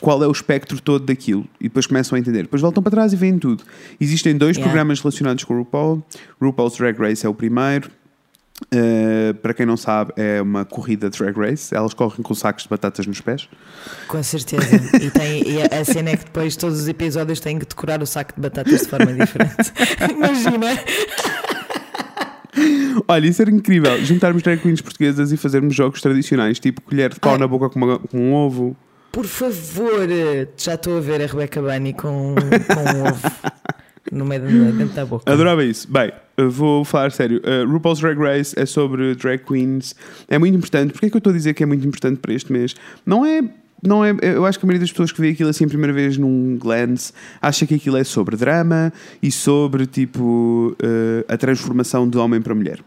qual é o espectro todo daquilo. E depois começam a entender. Depois voltam para trás e veem tudo. Existem dois Yeah. programas relacionados com o RuPaul. RuPaul's Drag Race é o primeiro. Uh, para quem não sabe, é uma corrida drag race. Elas correm com sacos de batatas nos pés. Com certeza. E, tem, e a, cena é que depois todos os episódios têm que decorar o saco de batatas de forma diferente. Imagina. Olha, isso era incrível. Juntarmos drag queens portuguesas e fazermos jogos tradicionais, tipo colher de pau na boca com, uma- com um ovo. Por favor, já estou a ver a Rebecca Bunny com, com um ovo no meio da, dentro da boca. Adorava isso. Bem, vou falar sério. Uh, RuPaul's Drag Race é sobre drag queens. É muito importante. Porquê é que eu estou a dizer que é muito importante para este mês? Não é. Não é, eu acho que a maioria das pessoas que vê aquilo assim a primeira vez num glance acha que aquilo é sobre drama e sobre tipo uh, a transformação de homem para mulher.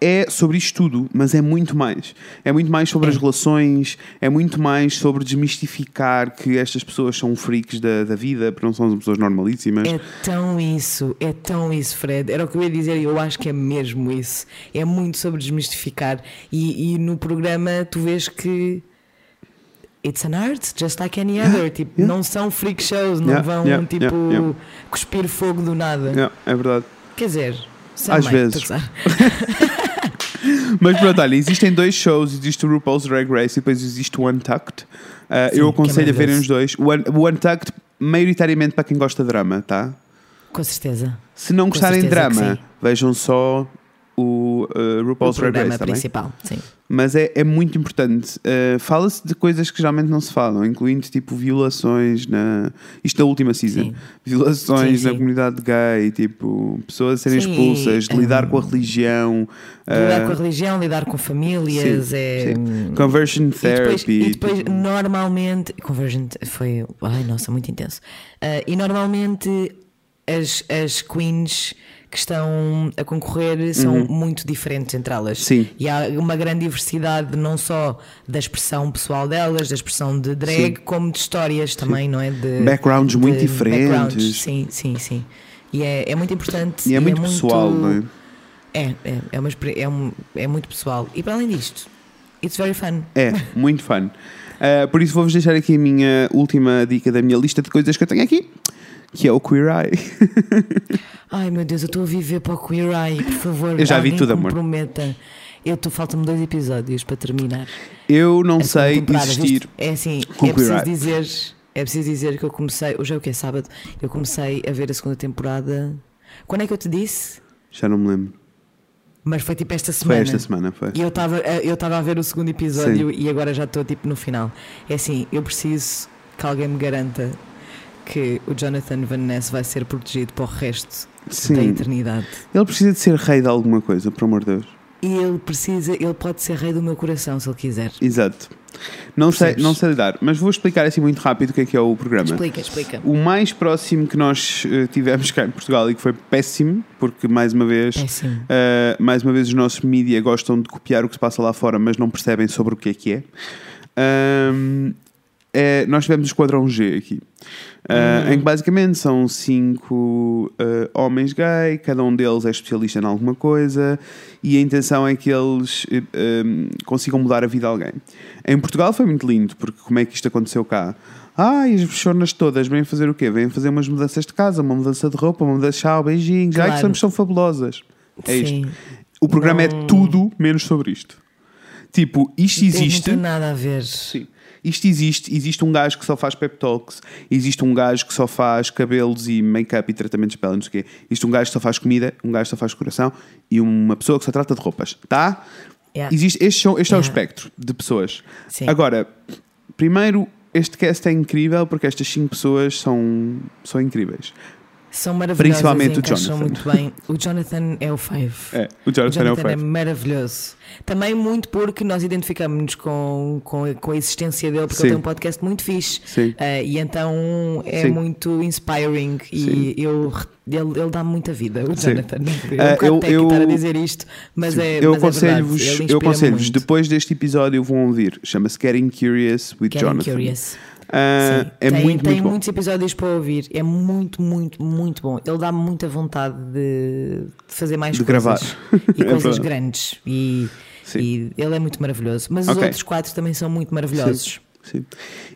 É sobre isto tudo, mas é muito mais. É muito mais sobre É. as relações, é muito mais sobre desmistificar que estas pessoas são freaks da, da vida, porque não são pessoas normalíssimas. É tão isso, é tão isso, Fred. Era o que eu ia dizer e eu acho que é mesmo isso. É muito sobre desmistificar. E, e no programa tu vês que. It's an art, just like any other. Tipo, yeah. não são freak shows, não Yeah, vão tipo cuspir fogo do nada. É verdade. Quer dizer, Às vezes. Mas pronto, olha, existem dois shows: existe o RuPaul's Drag Race e depois existe o Untucked. Uh, Sim, eu é aconselho a verem os dois. O, Un- o Untucked, maioritariamente para quem gosta de drama, tá? Com certeza. Se não gostarem de drama, vejam só o uh, O RuPaul's Drag programa Race, tá bem? principal, sim. Mas é, é muito importante. Uh, Fala-se de coisas que geralmente não se falam, incluindo tipo violações na. Isto da última season. Sim. Violações Sim, na sim. comunidade gay, tipo, pessoas a serem expulsas, de hum, lidar com a religião. Lidar uh, com a religião, lidar com famílias, é. sim. Conversion E depois, therapy. e depois, tipo, normalmente, Convergent foi, ai nossa, muito intenso. Ah, e normalmente as, as queens que estão a concorrer são muito diferentes entre elas. Uhum. Sim. E há uma grande diversidade, não só da expressão pessoal delas, da expressão de drag, Sim. como de histórias também, não é? De, Backgrounds muito de diferentes. backgrounds. Sim, sim, sim. E é, é muito importante. E é muito pessoal, não é? É, é, é, uma, é, um, é muito pessoal. E para além disto, it's very fun. É, muito fun. Uh, por isso vou-vos deixar aqui a minha última dica da minha lista de coisas que eu tenho aqui, que é o Queer Eye. Ai meu Deus, eu estou a viver para o Queer Eye, por favor. Eu já vi tudo, amor. comprometa. Eu faltam-me dois episódios para terminar. Eu não sei. Isto É assim, com é Queer preciso dizer, é preciso dizer que eu comecei, hoje é o que é sábado, eu comecei a ver a segunda temporada. Quando é que eu te disse? Já não me lembro. Mas foi tipo esta Foi semana. esta semana, foi. E eu estava eu estava a ver o segundo episódio e agora já estou tipo no final. É assim, eu preciso que alguém me garanta que o Jonathan Van Ness vai ser protegido para o resto da Sim. eternidade. Ele precisa de ser rei de alguma coisa, por amor de Deus. E ele precisa, ele pode ser rei do meu coração se ele quiser. Exato. Não sei, não sei lidar, mas vou explicar assim muito rápido o que é que é o programa. Explica, explica. O mais próximo que nós eh, tivemos cá em Portugal e que foi péssimo, porque mais uma vez, Péssimo. eh, mais uma vez os nossos mídia gostam de copiar o que se passa lá fora, mas não percebem sobre o que é que é. Ahm, é, nós tivemos o Esquadrão G aqui, ah, em que basicamente são cinco ah, homens gay, cada um deles é especialista em alguma coisa e a intenção é que eles eh, ahm, consigam mudar a vida de alguém. Em Portugal foi muito lindo, porque como é que isto aconteceu cá? Ai, as bichonas todas vêm fazer o quê? Vêm fazer umas mudanças de casa, uma mudança de roupa, uma mudança de chá, beijinhos. Ai, que Claro. somos são fabulosas. É isto. Sim. O programa é Não- tudo menos sobre isto. Tipo, isto existe. Não tem nada a ver. Sim. Isto existe. Existe um gajo que só faz pep talks. Existe um gajo que só faz cabelos e make-up e tratamentos de pele, não sei o quê. Existe um gajo que só faz comida, um gajo que só faz coração e uma pessoa que só trata de roupas. Tá? Yeah. Existe, este, são- este é o Yeah. espectro de pessoas. Sim. Agora, primeiro, este cast é incrível porque estas cinco pessoas são, são incríveis. São maravilhosos. Principalmente o Jonathan. muito bem. O Jonathan é o fave. É, o Jonathan, é o é fave. maravilhoso. Também muito porque nós identificamos-nos com, com, com a existência dele, porque Sim. ele tem um podcast muito fixe. Sim. Eh, e então é Sim. muito inspiring Sim. e eu, ele, ele dá muita vida, o. Jonathan. É Ah, um bocado eu- eu- estar a dizer isto, mas é. eu é aconselho-vos, ele eu aconselho-vos, depois deste episódio vão ouvir, chama-se Getting Curious with Getting Jonathan. Curious. Ah, é tem, muito, tem muito muitos episódios para ouvir. É muito, muito, muito bom. Ele dá-me muita vontade de, de fazer mais De coisas. gravar. E É coisas verdade. grandes. E, e ele é muito maravilhoso. Mas os Ok. outros quatro também são muito maravilhosos. Sim.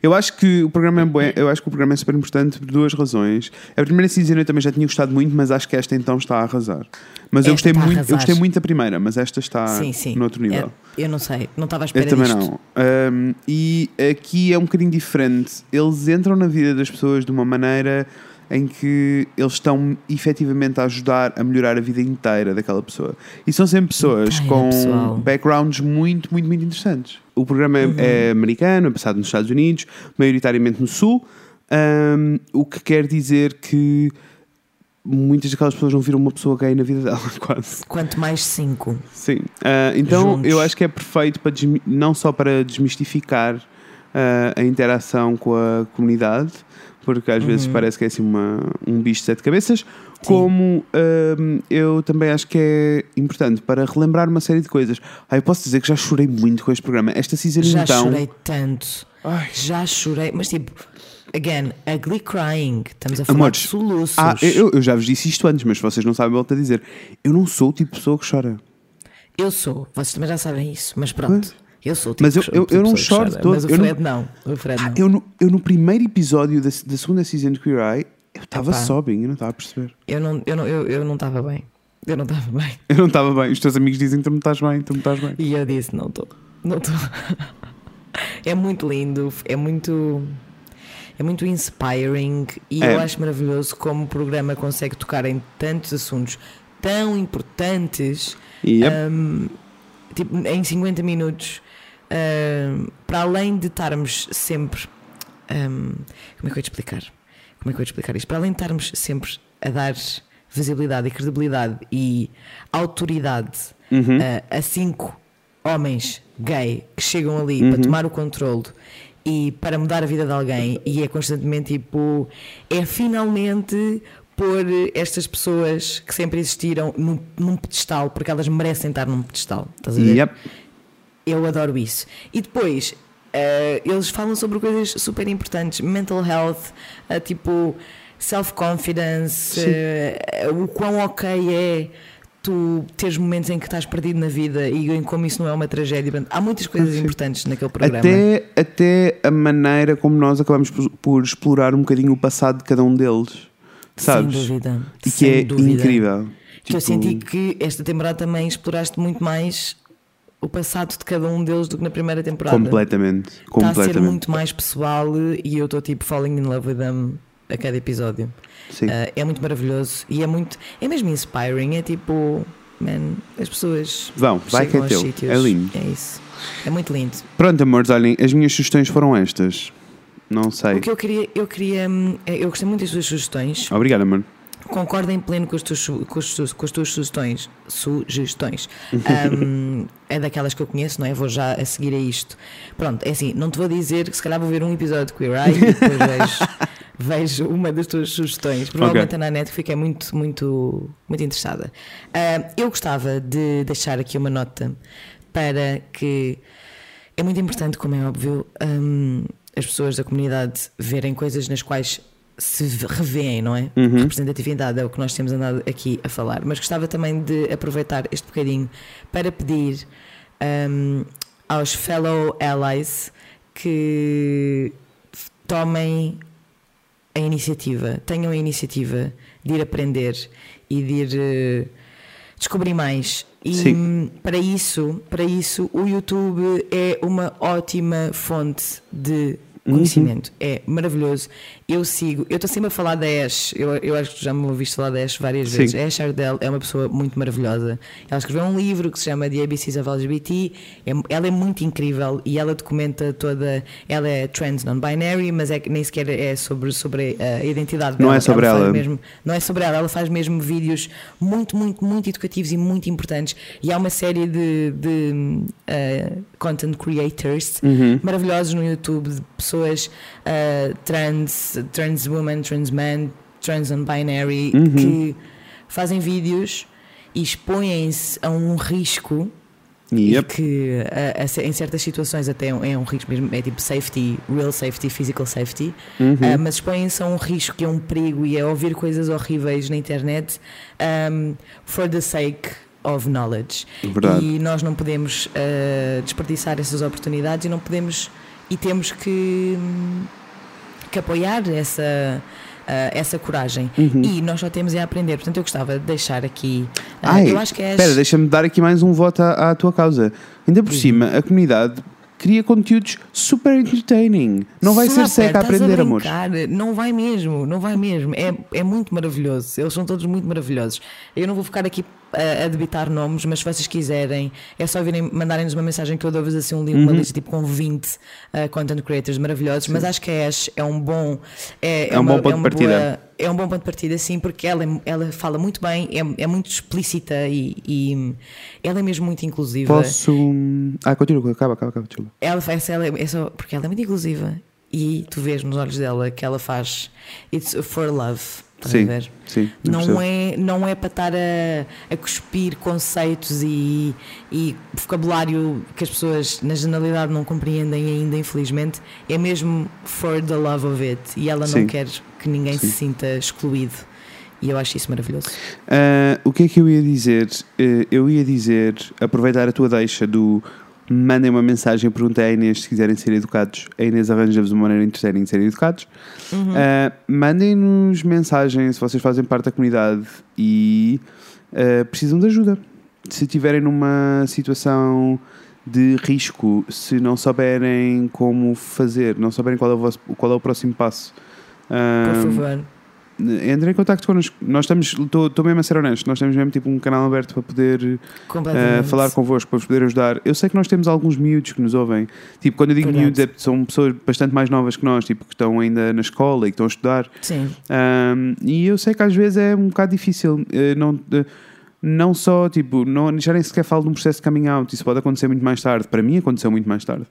Eu acho que o programa é bom, eu acho que o programa é super importante por duas razões. A primeira season eu também já tinha gostado muito, mas acho que esta então está a arrasar. Mas eu Esta gostei está a muito, eu gostei muito da primeira, mas esta está sim, sim. no outro nível. É, eu não sei. Não estava à Eu espera também disto. não. Um, e aqui é um bocadinho diferente. Eles entram na vida das pessoas de uma maneira em que eles estão efetivamente a ajudar a melhorar a vida inteira daquela pessoa. E são sempre pessoas Inteira, com pessoal. backgrounds muito, muito, muito interessantes. O programa é- Uhum. é americano, é passado nos Estados Unidos, maioritariamente no Sul, o que quer dizer que muitas daquelas pessoas não viram uma pessoa gay na vida dela, quase. Quanto mais cinco. Sim. Ah, então Juntos. eu acho que é perfeito para desmi- não só para desmistificar ah, a interação com a comunidade, porque às vezes Uhum. parece que é assim uma, um bicho de sete cabeças, como hum, eu também acho que é importante para relembrar uma série de coisas. Ah, eu posso dizer que já chorei muito com este programa. Esta season Já então. chorei tanto. Já chorei. Mas tipo, again, ugly crying. Estamos a falar Amores, de soluços. Ah, eu, eu já vos disse isto antes, mas vocês não sabem volto a dizer. Eu não sou o tipo de pessoa que chora. Eu sou, vocês também já sabem isso, mas pronto. Eu sou o tipo Mas eu- eu- eu não choro todo, Mas o eu não- Fred não. O Fred não. Eu no, eu no primeiro episódio da, da segunda season de Queer Eye, eu estava sobbing, eu não estava a perceber. Eu não eu não eu, eu não estava bem. Eu não estava bem. Eu não estava bem. Os teus amigos dizem que tu me estás bem, tu me estás bem. E eu disse, não estou. Não estou. é muito lindo, é muito. É muito inspiring e É. eu acho maravilhoso como o programa consegue tocar em tantos assuntos tão importantes Yep. um, tipo, em 50 minutos, para além de estarmos sempre. um, como é que eu ia te explicar? Como é que eu te explicar isto? Para além de estarmos sempre a dar visibilidade e credibilidade e autoridade Uhum. uh, a cinco homens gay que chegam ali Uhum. para tomar o controle e para mudar a vida de alguém e é constantemente tipo é finalmente pôr estas pessoas que sempre existiram num, num pedestal porque elas merecem estar num pedestal estás a ver? Yep. Eu adoro isso e depois eh, eles falam sobre coisas super importantes mental health eh, tipo self-confidence eh, o quão ok é tu teres momentos em que estás perdido na vida e em como isso não é uma tragédia há muitas coisas importantes naquele programa Até, até a maneira como nós acabamos por, por explorar um bocadinho o passado de cada um deles. Sabes? sem dúvida E que sem é dúvida. incrível. que eu Tipo, senti que esta temporada também exploraste muito mais o passado de cada um deles do que na primeira temporada Completamente. Está a ser Completamente. muito mais pessoal e eu estou tipo falling in love with them a cada episódio. Sim. Ah, é muito maravilhoso e é muito. É mesmo inspiring. É tipo. Man, as pessoas. Vão, vai que é teu. sítios. É lindo. É isso. É muito lindo. Pronto, amores, olhem, as minhas sugestões foram estas. Não sei. O que eu queria. Eu queria. hum, Eu gostei muito das suas sugestões. Obrigado, amor. Concordo em pleno com as tuas, com as, su- com as tuas sugestões. Sugestões. Um, é daquelas que eu conheço, não é? Vou já a seguir a isto. Pronto, é assim, não te vou dizer que se calhar vou ver um episódio de Queer Eye e depois vejo, vejo uma das tuas sugestões. Provavelmente Ok. é na net fiquei muito, muito, muito interessada. Ah, eu gostava de deixar aqui uma nota para que é muito importante, como é óbvio, hum, as pessoas da comunidade verem coisas nas quais se revêem, não é? Representatividade é o que nós temos andado aqui a falar. Mas gostava também de aproveitar este bocadinho para pedir hum, aos fellow allies que tomem a iniciativa, tenham a iniciativa de ir aprender e de ir eh, descobrir mais. E Sim. hum, para isso, para isso, o YouTube é uma ótima fonte de conhecimento. É maravilhoso. Eu sigo, eu estou sempre a falar da Ash, eu, eu acho que já me ouviste falar da Ash várias Sim. vezes. A Ash Ardell é uma pessoa muito maravilhosa. Ela escreveu um livro que se chama The ABCs of LGBT. É- ela é muito incrível e ela documenta toda. Ela é trans non-binary, mas é, que nem sequer é sobre, sobre a identidade Não dela. é sobre faz ela. mesmo- não é sobre ela, ela faz mesmo vídeos muito, muito, muito educativos e muito importantes. E há uma série de, de eh, content creators Uhum. maravilhosos no YouTube de pessoas eh, trans, trans woman, trans man, trans non-binary Uhum. que fazem vídeos e expõem-se a um risco Yep. que a- a- em certas situações até é um, é um risco mesmo, é tipo safety, real safety, physical safety, Uhum. ah, mas expõem-se a um risco que é um perigo e a ouvir coisas horríveis na internet um, for the sake of knowledge. Verdade. E nós não podemos ah, desperdiçar essas oportunidades e não podemos e temos que, que apoiar essa. ah, essa coragem e nós só temos a aprender. Portanto, eu gostava de deixar aqui. ah, Ai, eu acho que és. Espera, deixa-me dar aqui mais um voto à, à tua causa. Ainda por cima, a comunidade cria conteúdos super entertaining. Não vai ser Super, seca a aprender, amor. brincar. Não vai mesmo, não vai mesmo. É, é muito maravilhoso. Eles são todos muito maravilhosos. Eu não vou ficar aqui a, a debitar nomes, mas se vocês quiserem, é só virem mandarem-nos uma mensagem que eu dou-vos assim um, li- Uhum. uma lista tipo com 20 uh, content creators maravilhosos. Mas acho que a Ash é um bom. É, É um uma- bom ponto é de partida. boa- é um bom ponto de partida, sim, porque ela, é- ela fala muito bem, é, é muito explícita e, e ela é mesmo muito inclusiva. Posso. Ah, continua, acaba, acaba, acaba. desculpa. Ela faz, ela é só porque ela é muito inclusiva e tu vês nos olhos dela que ela faz It's for love Sim, sim, Não é, não é para estar a, a cuspir conceitos e, e vocabulário que as pessoas na generalidade não compreendem ainda, infelizmente. É mesmo for the love of it. E ela Sim. não quer que ninguém Sim. se sinta excluído. E eu acho isso maravilhoso. Ah, o que é que eu ia dizer? Eh, eu ia dizer, aproveitar a tua deixa do mandem uma mensagem, perguntem à Inês se quiserem ser educados. A Inês arranja-vos uma maneira interessante de serem educados. Ah, Mandem-nos mensagem se vocês fazem parte da comunidade e ah, precisam de ajuda. Se estiverem numa situação de risco, se não souberem como fazer, não souberem qual é o, vosso- qual é o próximo passo. Por ah, favor. Entrem em contacto connosco. Nós estamos, estou mesmo a ser honesto, nós temos mesmo tipo um canal aberto para poder uh, falar convosco, para vos poder ajudar. Eu sei que nós temos alguns miúdos que nos ouvem. Tipo, quando eu digo Verdade. miúdos, é, são pessoas bastante mais novas que nós, tipo, que estão ainda na escola e que estão a estudar. Sim. Um, e eu sei que às vezes é um bocado difícil. eh, não, eh, não só, tipo, não, já nem sequer falo de um processo de coming out. Isso pode acontecer muito mais tarde. Para mim aconteceu muito mais tarde.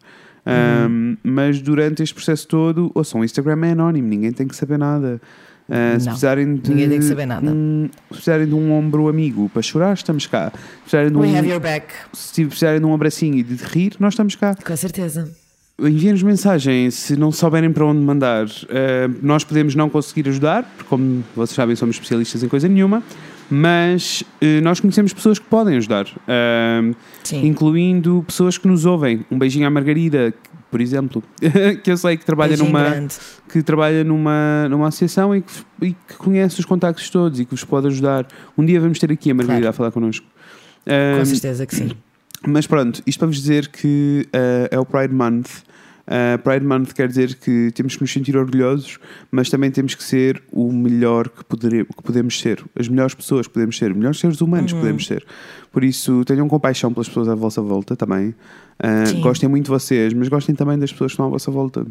Um, Mas durante este processo todo, ouçam, o Instagram é anónimo, ninguém tem que saber nada. Uh, se precisarem de, ninguém tem que saber nada. um- se precisarem de um ombro amigo para chorar, estamos cá. Se precisarem de We um, have your back. se precisarem de um abracinho e de rir, nós estamos cá. Com certeza. Enviem-nos mensagem se não souberem para onde mandar. eh, nós podemos não conseguir ajudar, porque, como vocês sabem, somos especialistas em coisa nenhuma, mas eh, nós conhecemos pessoas que podem ajudar, Sim. incluindo pessoas que nos ouvem. Um beijinho à Margarida, por exemplo, que eu sei que trabalha Beijinho numa grande. que trabalha numa, numa associação e que, e que conhece os contactos todos e que vos pode ajudar. Um dia vamos ter aqui a Margarida Claro. a falar connosco. Com Eh, certeza que sim. mas pronto, isto para vos dizer que eh, é o Pride Month. Eh, Pride Month quer dizer que temos que nos sentir orgulhosos, mas também temos que ser o melhor que, podere- que podemos ser, as melhores pessoas que podemos ser, os melhores seres humanos Uhum. que podemos ser. Por isso, tenham compaixão pelas pessoas à vossa volta também. Sim. gostem muito de vocês, mas gostem também das pessoas que estão à vossa volta.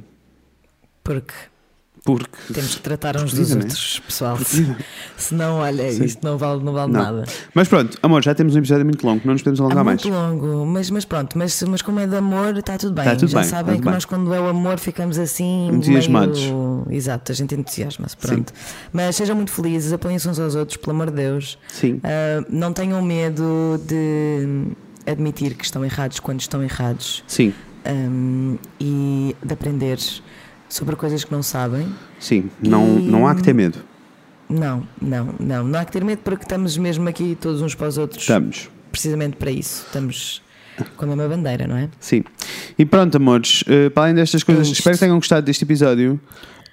Porque Porque. temos que tratar uns dos né? outros, pessoal. Se, senão, olha, Sim. isto não vale, não vale Não. nada. Mas pronto, amor, já temos um episódio muito longo, não nos podemos É alongar mais. muito longo, mas, mas pronto, mas, mas como é de amor, está tudo bem. Tá tudo Já bem, sabem que bem. nós, quando é o amor, ficamos assim. Entusiasmados. Meio... Exato, a gente entusiasma-se. Pronto. Mas sejam muito felizes, apoiem-se uns aos outros, pelo amor de Deus. Sim. Ah, não tenham medo de admitir que estão errados quando estão errados Sim, Ahm, e de aprender sobre coisas que não sabem. sim. Não, E- não há que ter medo. Não, não, não. Não há que ter medo porque estamos mesmo aqui todos uns para os outros. Estamos. Precisamente para isso. Estamos com a mesma bandeira, não é? Sim. E pronto, amores, eh, para além destas coisas, isto. espero que tenham gostado deste episódio.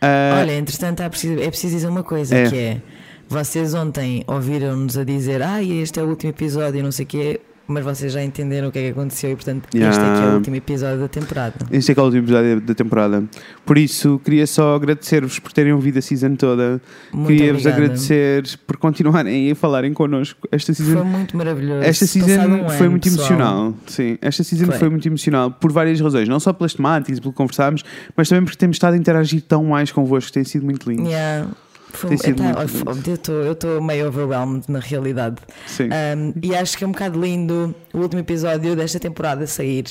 Ah, Olha, entretanto, há preciso- é preciso dizer uma coisa: É. que é vocês ontem ouviram-nos a dizer, ah, este é o último episódio, não sei o quê, mas vocês já entenderam o que é que aconteceu e, portanto, este é que é Yeah. o último episódio da temporada. Este é que é o último episódio da temporada. Por isso, queria só agradecer-vos por terem ouvido a season toda. Queria-vos agradecer por continuarem a falarem connosco. Esta season Foi muito maravilhoso. Esta season um foi ano, muito pessoal. emocional. Sim, esta season foi. Foi. muito emocional por várias razões, não só pelas temáticas, pelo que conversámos, mas também porque temos estado a interagir tão mais convosco, tem sido muito lindo. Yeah. Foi, Tem eu estou meio overwhelmed na realidade. Sim. Um, e acho que é um bocado lindo o último episódio desta temporada sair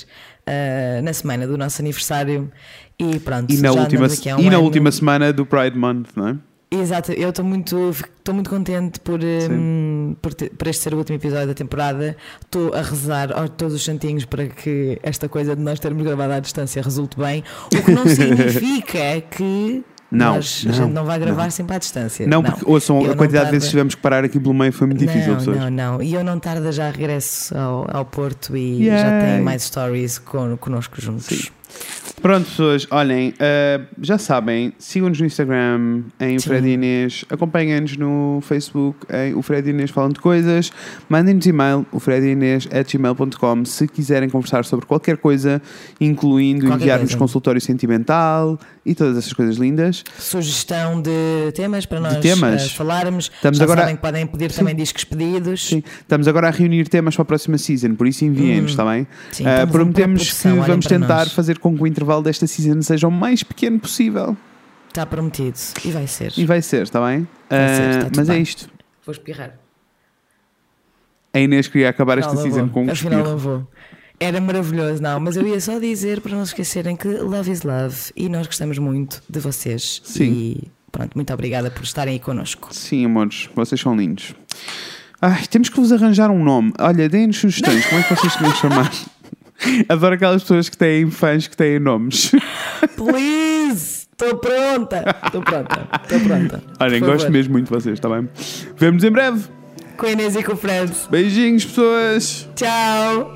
uh, na semana do nosso aniversário. E pronto, e na, já última, um e na última semana do Pride Month, não é? Exato, eu estou muito, estou muito contente por, um, por, por este ser o último episódio da temporada. Estou a rezar a todos os santinhos para que esta coisa de nós termos gravado à distância resulte bem. O que não significa que Não, a não, gente não vai gravar não. sempre à distância. Não, porque ouçam, Eu a não quantidade de vezes tarda- que tivemos que parar aqui pelo meio foi muito difícil, não, não, não. E eu não tarda já regresso ao, ao Porto e Yay. já tem mais stories con, connosco juntos. Sim. Pronto, pessoas, olhem, eh, já sabem, sigam-nos no Instagram em o Sim. Fred Inês, acompanhem-nos no Facebook em o Fred Inês falam de coisas, mandem-nos e-mail, o Fred e Inês gmail.com se quiserem conversar sobre qualquer coisa, incluindo enviar-nos consultório sentimental e todas essas coisas lindas. Sugestão de temas para nós temas. eh, falarmos. Estamos já agora- sabem que podem pedir também discos pedidos. Sim, estamos agora a reunir temas para a próxima season, por isso enviem-nos, está bem? Hum. Sim, Eh, estamos a prometemos que vamos tentar nós. fazer com que o intervalo desta season seja o mais pequeno possível. Está prometido. E vai ser. E vai ser, está bem? Vai ser, Eh, está mas é bem. isto. Vou espirrar. A Inês queria acabar esta Afinal, season vou. com um Afinal, espirro. não vou. Era maravilhoso, não, mas eu ia só dizer para não esquecerem que love is love e nós gostamos muito de vocês. Sim. E Pronto, muito obrigada por estarem aí connosco. Sim, amores, vocês são lindos. Ai, temos que vos arranjar um nome. Olha, deem-nos sugestões. Como é que vocês querem chamar? Adoro aquelas pessoas que têm fãs que têm nomes. Please! Estou pronta! Estou pronta, estou pronta. Olhem, gosto favor. mesmo muito de vocês, está bem? Vemo-nos em breve. Com a Inês e com o Fred. Beijinhos, pessoas. Tchau!